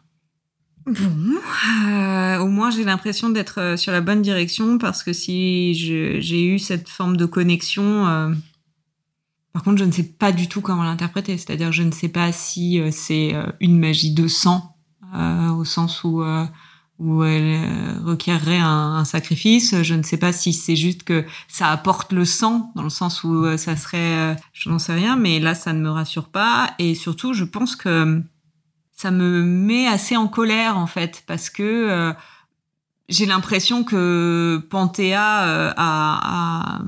Bon, euh, au moins j'ai l'impression d'être euh, sur la bonne direction parce que si j'ai eu cette forme de connexion, euh, par contre je ne sais pas du tout comment l'interpréter. C'est-à-dire je ne sais pas si c'est une magie de sang au sens où où elle requerrait un, sacrifice. Je ne sais pas si c'est juste que ça apporte le sang dans le sens où ça serait, je n'en sais rien, mais là ça ne me rassure pas. Et surtout je pense que ça me met assez en colère en fait parce que euh, j'ai l'impression que Panthéa euh, a,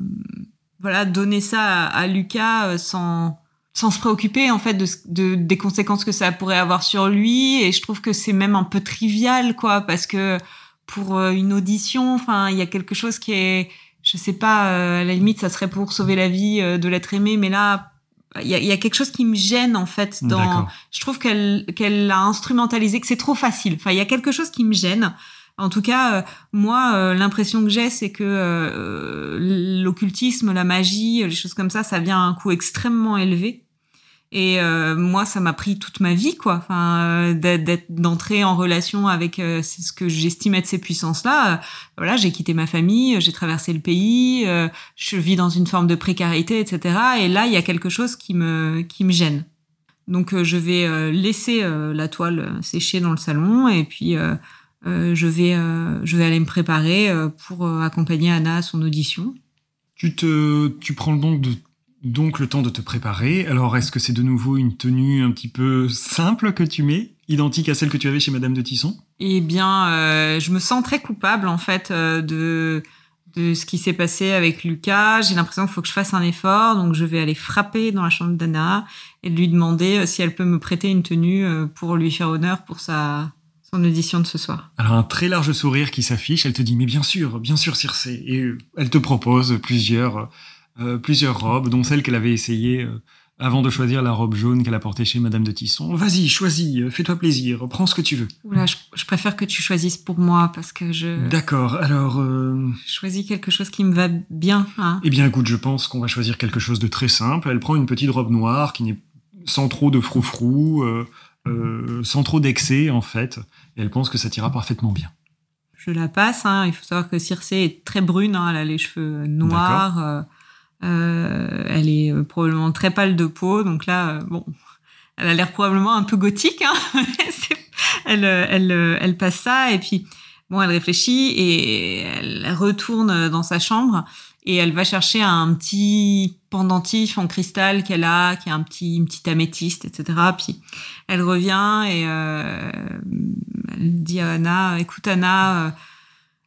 voilà donné ça à, Lucas euh, sans sans se préoccuper en fait de, de, des conséquences que ça pourrait avoir sur lui. Et je trouve que c'est même un peu trivial quoi parce que pour euh, une audition enfin il y a quelque chose qui est je sais pas euh, à la limite ça serait pour sauver la vie euh, de l'être aimé mais là il y, a, y a quelque chose qui me gêne en fait dans je trouve qu'elle qu'elle l'a instrumentalisé que c'est trop facile. Enfin il y a quelque chose qui me gêne. En tout cas euh, moi euh, l'impression que j'ai c'est que euh, l'occultisme la magie les choses comme ça ça vient à un coût extrêmement élevé et euh, moi, ça m'a pris toute ma vie, quoi. Enfin, euh, d'entrer en relation avec euh, ce que j'estimais de ces puissances-là. Euh, voilà, j'ai quitté ma famille, j'ai traversé le pays, euh, je vis dans une forme de précarité, etc. Et là, il y a quelque chose qui me qui me gêne. Donc, je vais laisser la toile sécher dans le salon et puis je vais je vais aller me préparer pour accompagner Anna à son audition. Tu te tu prends donc de donc le temps de te préparer. Alors est-ce que c'est de nouveau une tenue un petit peu simple que tu mets, identique à celle que tu avais chez Madame de Tisson? Eh bien, euh, je me sens très coupable en fait euh, de de ce qui s'est passé avec Lucas. J'ai l'impression qu'il faut que je fasse un effort, donc je vais aller frapper dans la chambre d'Anna et lui demander euh, si elle peut me prêter une tenue pour lui faire honneur pour sa son audition de ce soir. Alors un très large sourire qui s'affiche, elle te dit mais bien sûr, bien sûr Circé, et elle te propose plusieurs euh, plusieurs robes, dont celle qu'elle avait essayée euh, avant de choisir la robe jaune qu'elle a portée chez Madame de Tisson. Vas-y, choisis, euh, fais-toi plaisir, prends ce que tu veux. Oula, je, je, préfère que tu choisisses pour moi parce que je. D'accord, alors. Choisis quelque chose qui me va bien. Hein. Eh bien, écoute, je pense qu'on va choisir quelque chose de très simple. Elle prend une petite robe noire qui n'est sans trop de froufrou, sans trop d'excès en fait, et elle pense que ça t'ira parfaitement bien. Je la passe. Hein. Il faut savoir que Circé est très brune. Hein. Elle a les cheveux noirs. Euh, elle est euh, probablement très pâle de peau, donc là, euh, bon, elle a l'air probablement un peu gothique. Hein elle, passe ça et puis bon, elle réfléchit et elle retourne dans sa chambre et elle va chercher un petit pendentif en cristal qu'elle a, qui est un petit, une petite améthyste, etc. Puis elle revient et elle dit à Anna, écoute Anna,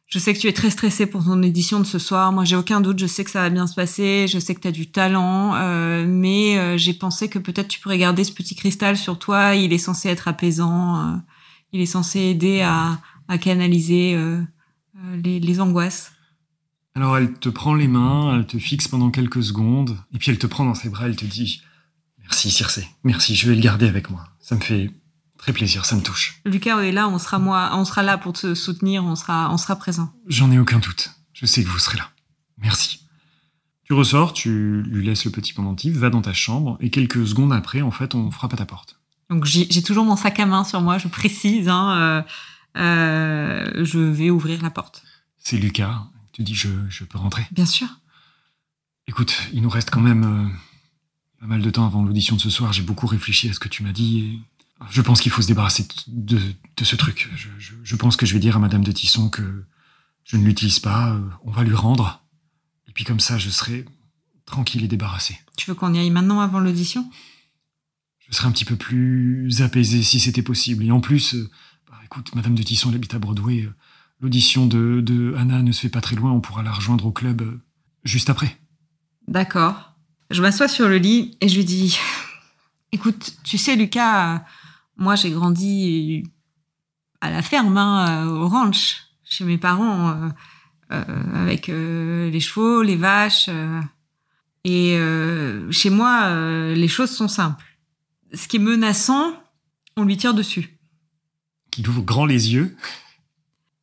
je sais que tu es très stressée pour ton édition de ce soir. Moi, j'ai aucun doute. Je sais que ça va bien se passer. Je sais que tu as du talent. Euh, mais euh, j'ai pensé que peut-être tu pourrais garder ce petit cristal sur toi. Il est censé être apaisant. Euh, il est censé aider à, à canaliser euh, euh, les, les, angoisses. Alors, elle te prend les mains, elle te fixe pendant quelques secondes. Et puis, elle te prend dans ses bras. Elle te dit Merci, Circé. Merci. Je vais le garder avec moi. Ça me fait Très plaisir, ça me touche. Lucas est là, on sera moi, on sera là pour te soutenir, on sera, on sera présent. J'en ai aucun doute. Je sais que vous serez là. Merci. Tu ressors, tu lui laisses le petit pendentif, va dans ta chambre, et quelques secondes après, en fait, on frappe à ta porte. Donc j'ai toujours mon sac à main sur moi, je précise. Hein, euh, euh, je vais ouvrir la porte. C'est Lucas. Tu dis, je, je, peux rentrer Bien sûr. Écoute, il nous reste quand même euh, pas mal de temps avant l'audition de ce soir. J'ai beaucoup réfléchi à ce que tu m'as dit. Et je pense qu'il faut se débarrasser de, de ce truc. Je, je, je, pense que je vais dire à Madame de Tisson que je ne l'utilise pas, euh, on va lui rendre. Et puis comme ça, je serai tranquille et débarrassé. Tu veux qu'on y aille maintenant avant l'audition? Je serais un petit peu plus apaisé si c'était possible. Et en plus, euh, bah, écoute, Madame de Tisson, elle habite à Broadway. l'audition de, de Anna ne se fait pas très loin, on pourra la rejoindre au club euh, juste après. D'accord. Je m'assois sur le lit et je lui dis Écoute, tu sais, Lucas, euh, moi j'ai grandi à la ferme, hein, euh, au ranch, chez mes parents, euh, euh, avec euh, les chevaux, les vaches. et chez moi, les choses sont simples. Ce qui est menaçant, on lui tire dessus. Qu'il ouvre grand les yeux.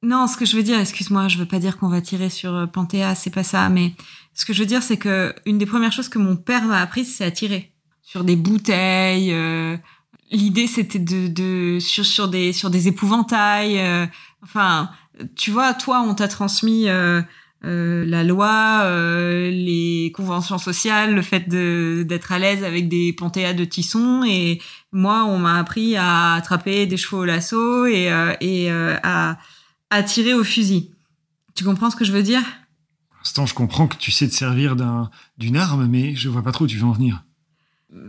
Non, ce que je veux dire, excuse-moi, je veux pas dire qu'on va tirer sur Panthéa, c'est pas ça, mais ce que je veux dire, c'est que une des premières choses que mon père m'a appris, c'est à tirer sur des bouteilles. L'idée, c'était de, de sur sur des sur des épouvantails. euh, enfin, tu vois, toi, on t'a transmis euh, euh, la loi, euh, les conventions sociales, le fait de d'être à l'aise avec des panthéas de tissons, et moi, on m'a appris à attraper des chevaux au lasso et euh, et euh, à à tirer au fusil. Tu comprends ce que je veux dire? Pour l'instant, je comprends que tu sais te servir d'un, d'une arme, mais je vois pas trop où tu veux en venir.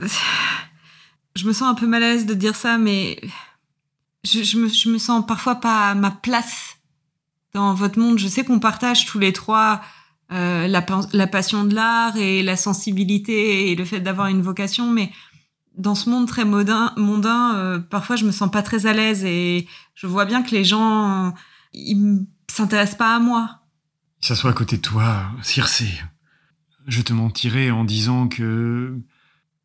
Je me sens un peu mal à l'aise de dire ça, mais je, je, me, je me sens parfois pas à ma place dans votre monde. Je sais qu'on partage tous les trois euh, la, la passion de l'art et la sensibilité et le fait d'avoir une vocation, mais dans ce monde très mondain, euh, parfois je me sens pas très à l'aise et je vois bien que les gens, ils s'intéressent pas à moi. Il s'assoit à côté de toi, Circé. Je te mentirais en disant que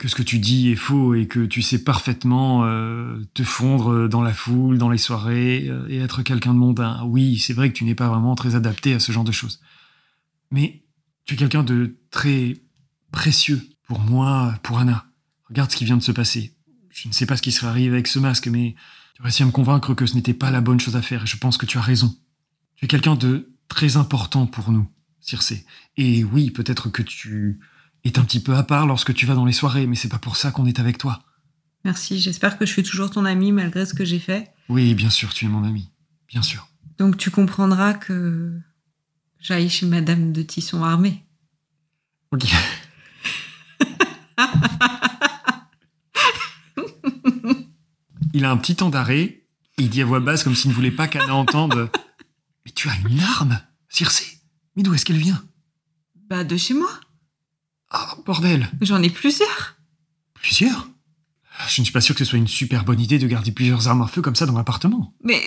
que ce que tu dis est faux et que tu sais parfaitement euh, te fondre dans la foule, dans les soirées euh, et être quelqu'un de mondain. Oui, c'est vrai que tu n'es pas vraiment très adapté à ce genre de choses. Mais tu es quelqu'un de très précieux pour moi, pour Anna. Regarde ce qui vient de se passer. Je ne sais pas ce qui serait arrivé avec ce masque, mais tu réussi à me convaincre que ce n'était pas la bonne chose à faire et je pense que tu as raison. Tu es quelqu'un de très important pour nous, Circé. Et oui, peut-être que tu es un petit peu à part lorsque tu vas dans les soirées, mais c'est pas pour ça qu'on est avec toi. Merci, j'espère que je suis toujours ton ami malgré ce que j'ai fait. Oui, bien sûr, tu es mon ami. Bien sûr. Donc tu comprendras que j'aille chez Madame de Tisson armée. Ok. il a un petit temps d'arrêt. Il dit à voix basse, comme s'il ne voulait pas qu'Anna entende. Mais tu as une arme, Circé Mais d'où est-ce qu'elle vient? Bah de chez moi. Ah, bordel J'en ai plusieurs. Plusieurs? Je ne suis pas sûr que ce soit une super bonne idée de garder plusieurs armes à feu comme ça dans l'appartement. Mais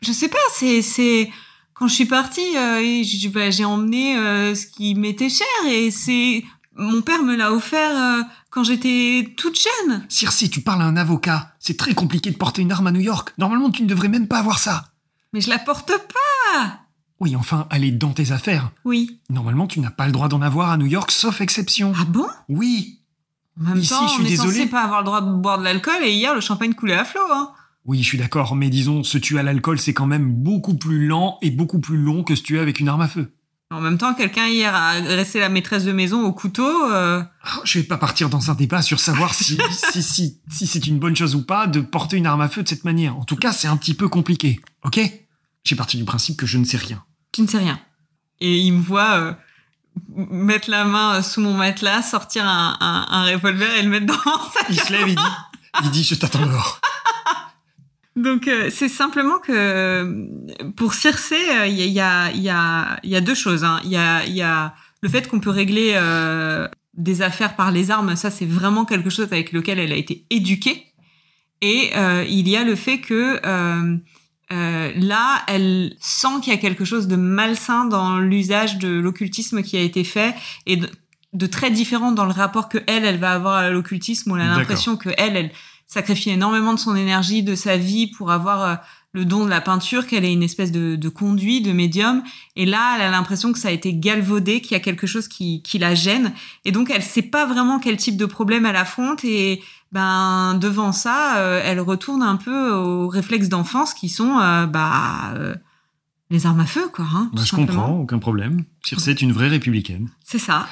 je sais pas, c'est c'est quand je suis partie, euh, bah, j'ai emmené euh, ce qui m'était cher et c'est mon père me l'a offert euh, quand j'étais toute jeune. Circe, tu parles à un avocat. C'est très compliqué de porter une arme à New York. Normalement, tu ne devrais même pas avoir ça. Mais je la porte pas. Oui, enfin, elle est dans tes affaires. Oui. Normalement, tu n'as pas le droit d'en avoir à New York, sauf exception. Ah bon? Oui. En même Ici, temps, je suis on est désolé. censé pas avoir le droit de boire de l'alcool et hier le champagne coulait à flot. Hein. Oui, je suis d'accord, mais disons, se tuer à l'alcool, c'est quand même beaucoup plus lent et beaucoup plus long que se tuer avec une arme à feu. En même temps, quelqu'un hier a agressé la maîtresse de maison au couteau. euh, Oh, Je vais pas partir dans un débat sur savoir si, si, si, si c'est une bonne chose ou pas de porter une arme à feu de cette manière. En tout cas, c'est un petit peu compliqué, ok? J'ai parti du principe que je ne sais rien. Qui ne sait rien. Et il me voit euh, mettre la main sous mon matelas, sortir un, un, un revolver et le mettre dans sa Il se lève, il dit, il dit, je t'attends dehors. Donc euh, c'est simplement que euh, pour Circé, euh, il y, y, a, y, a, y a deux choses. hein. Il y, a, y a le fait qu'on peut régler euh, des affaires par les armes, ça c'est vraiment quelque chose avec lequel elle a été éduquée. Et euh, il y a le fait que euh, là, elle sent qu'il y a quelque chose de malsain dans l'usage de l'occultisme qui a été fait et de, de très différent dans le rapport que elle, elle va avoir à l'occultisme. On a l'impression que elle, elle sacrifie énormément de son énergie, de sa vie pour avoir euh, le don de la peinture, qu'elle est une espèce de, de conduit, de médium. Et là, elle a l'impression que ça a été galvaudé, qu'il y a quelque chose qui, qui la gêne. Et donc, elle sait pas vraiment quel type de problème elle affronte. Et ben, devant ça, euh, elle retourne un peu aux réflexes d'enfance qui sont euh, bah, euh, les armes à feu, quoi. Hein, Bah, je simplement. comprends, aucun problème. Circe est une vraie républicaine. C'est ça.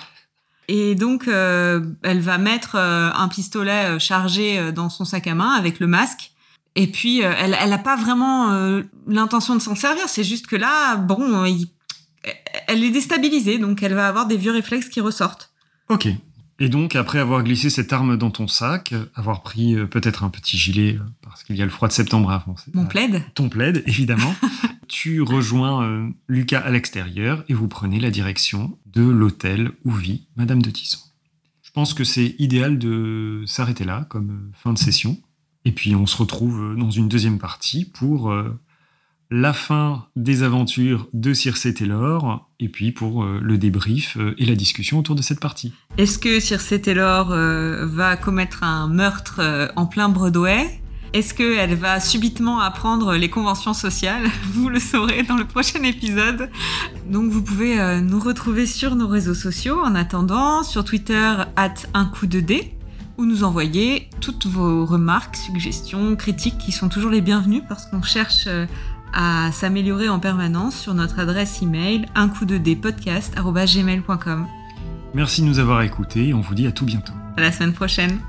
Et donc, elle va mettre un pistolet chargé dans son sac à main avec le masque. Et puis, euh, elle elle n'a pas vraiment euh, l'intention de s'en servir. C'est juste que là, bon, euh, il- elle est déstabilisée. Donc, elle va avoir des vieux réflexes qui ressortent. Ok. Et donc, après avoir glissé cette arme dans ton sac, avoir pris euh, peut-être un petit gilet, euh, parce qu'il y a le froid de septembre à avancer. Mon plaid. Ton plaid, évidemment. tu rejoins euh, Lucas à l'extérieur et vous prenez la direction de l'hôtel où vit Madame de Tisson. Je pense que c'est idéal de s'arrêter là comme fin de session. Et puis on se retrouve dans une deuxième partie pour la fin des aventures de Circe Taylor, et puis pour euh, le débrief euh, et la discussion autour de cette partie. Est-ce que Circe Taylor euh, va commettre un meurtre en plein Broadway? Est-ce qu'elle va subitement apprendre les conventions sociales? Vous le saurez dans le prochain épisode. Donc vous pouvez nous retrouver sur nos réseaux sociaux en attendant, sur Twitter, at un coup de dé ou nous envoyer toutes vos remarques, suggestions, critiques qui sont toujours les bienvenues parce qu'on cherche à s'améliorer en permanence sur notre adresse email un coup de podcast@gmail.com. Merci de nous avoir écoutés et on vous dit à tout bientôt. À la semaine prochaine.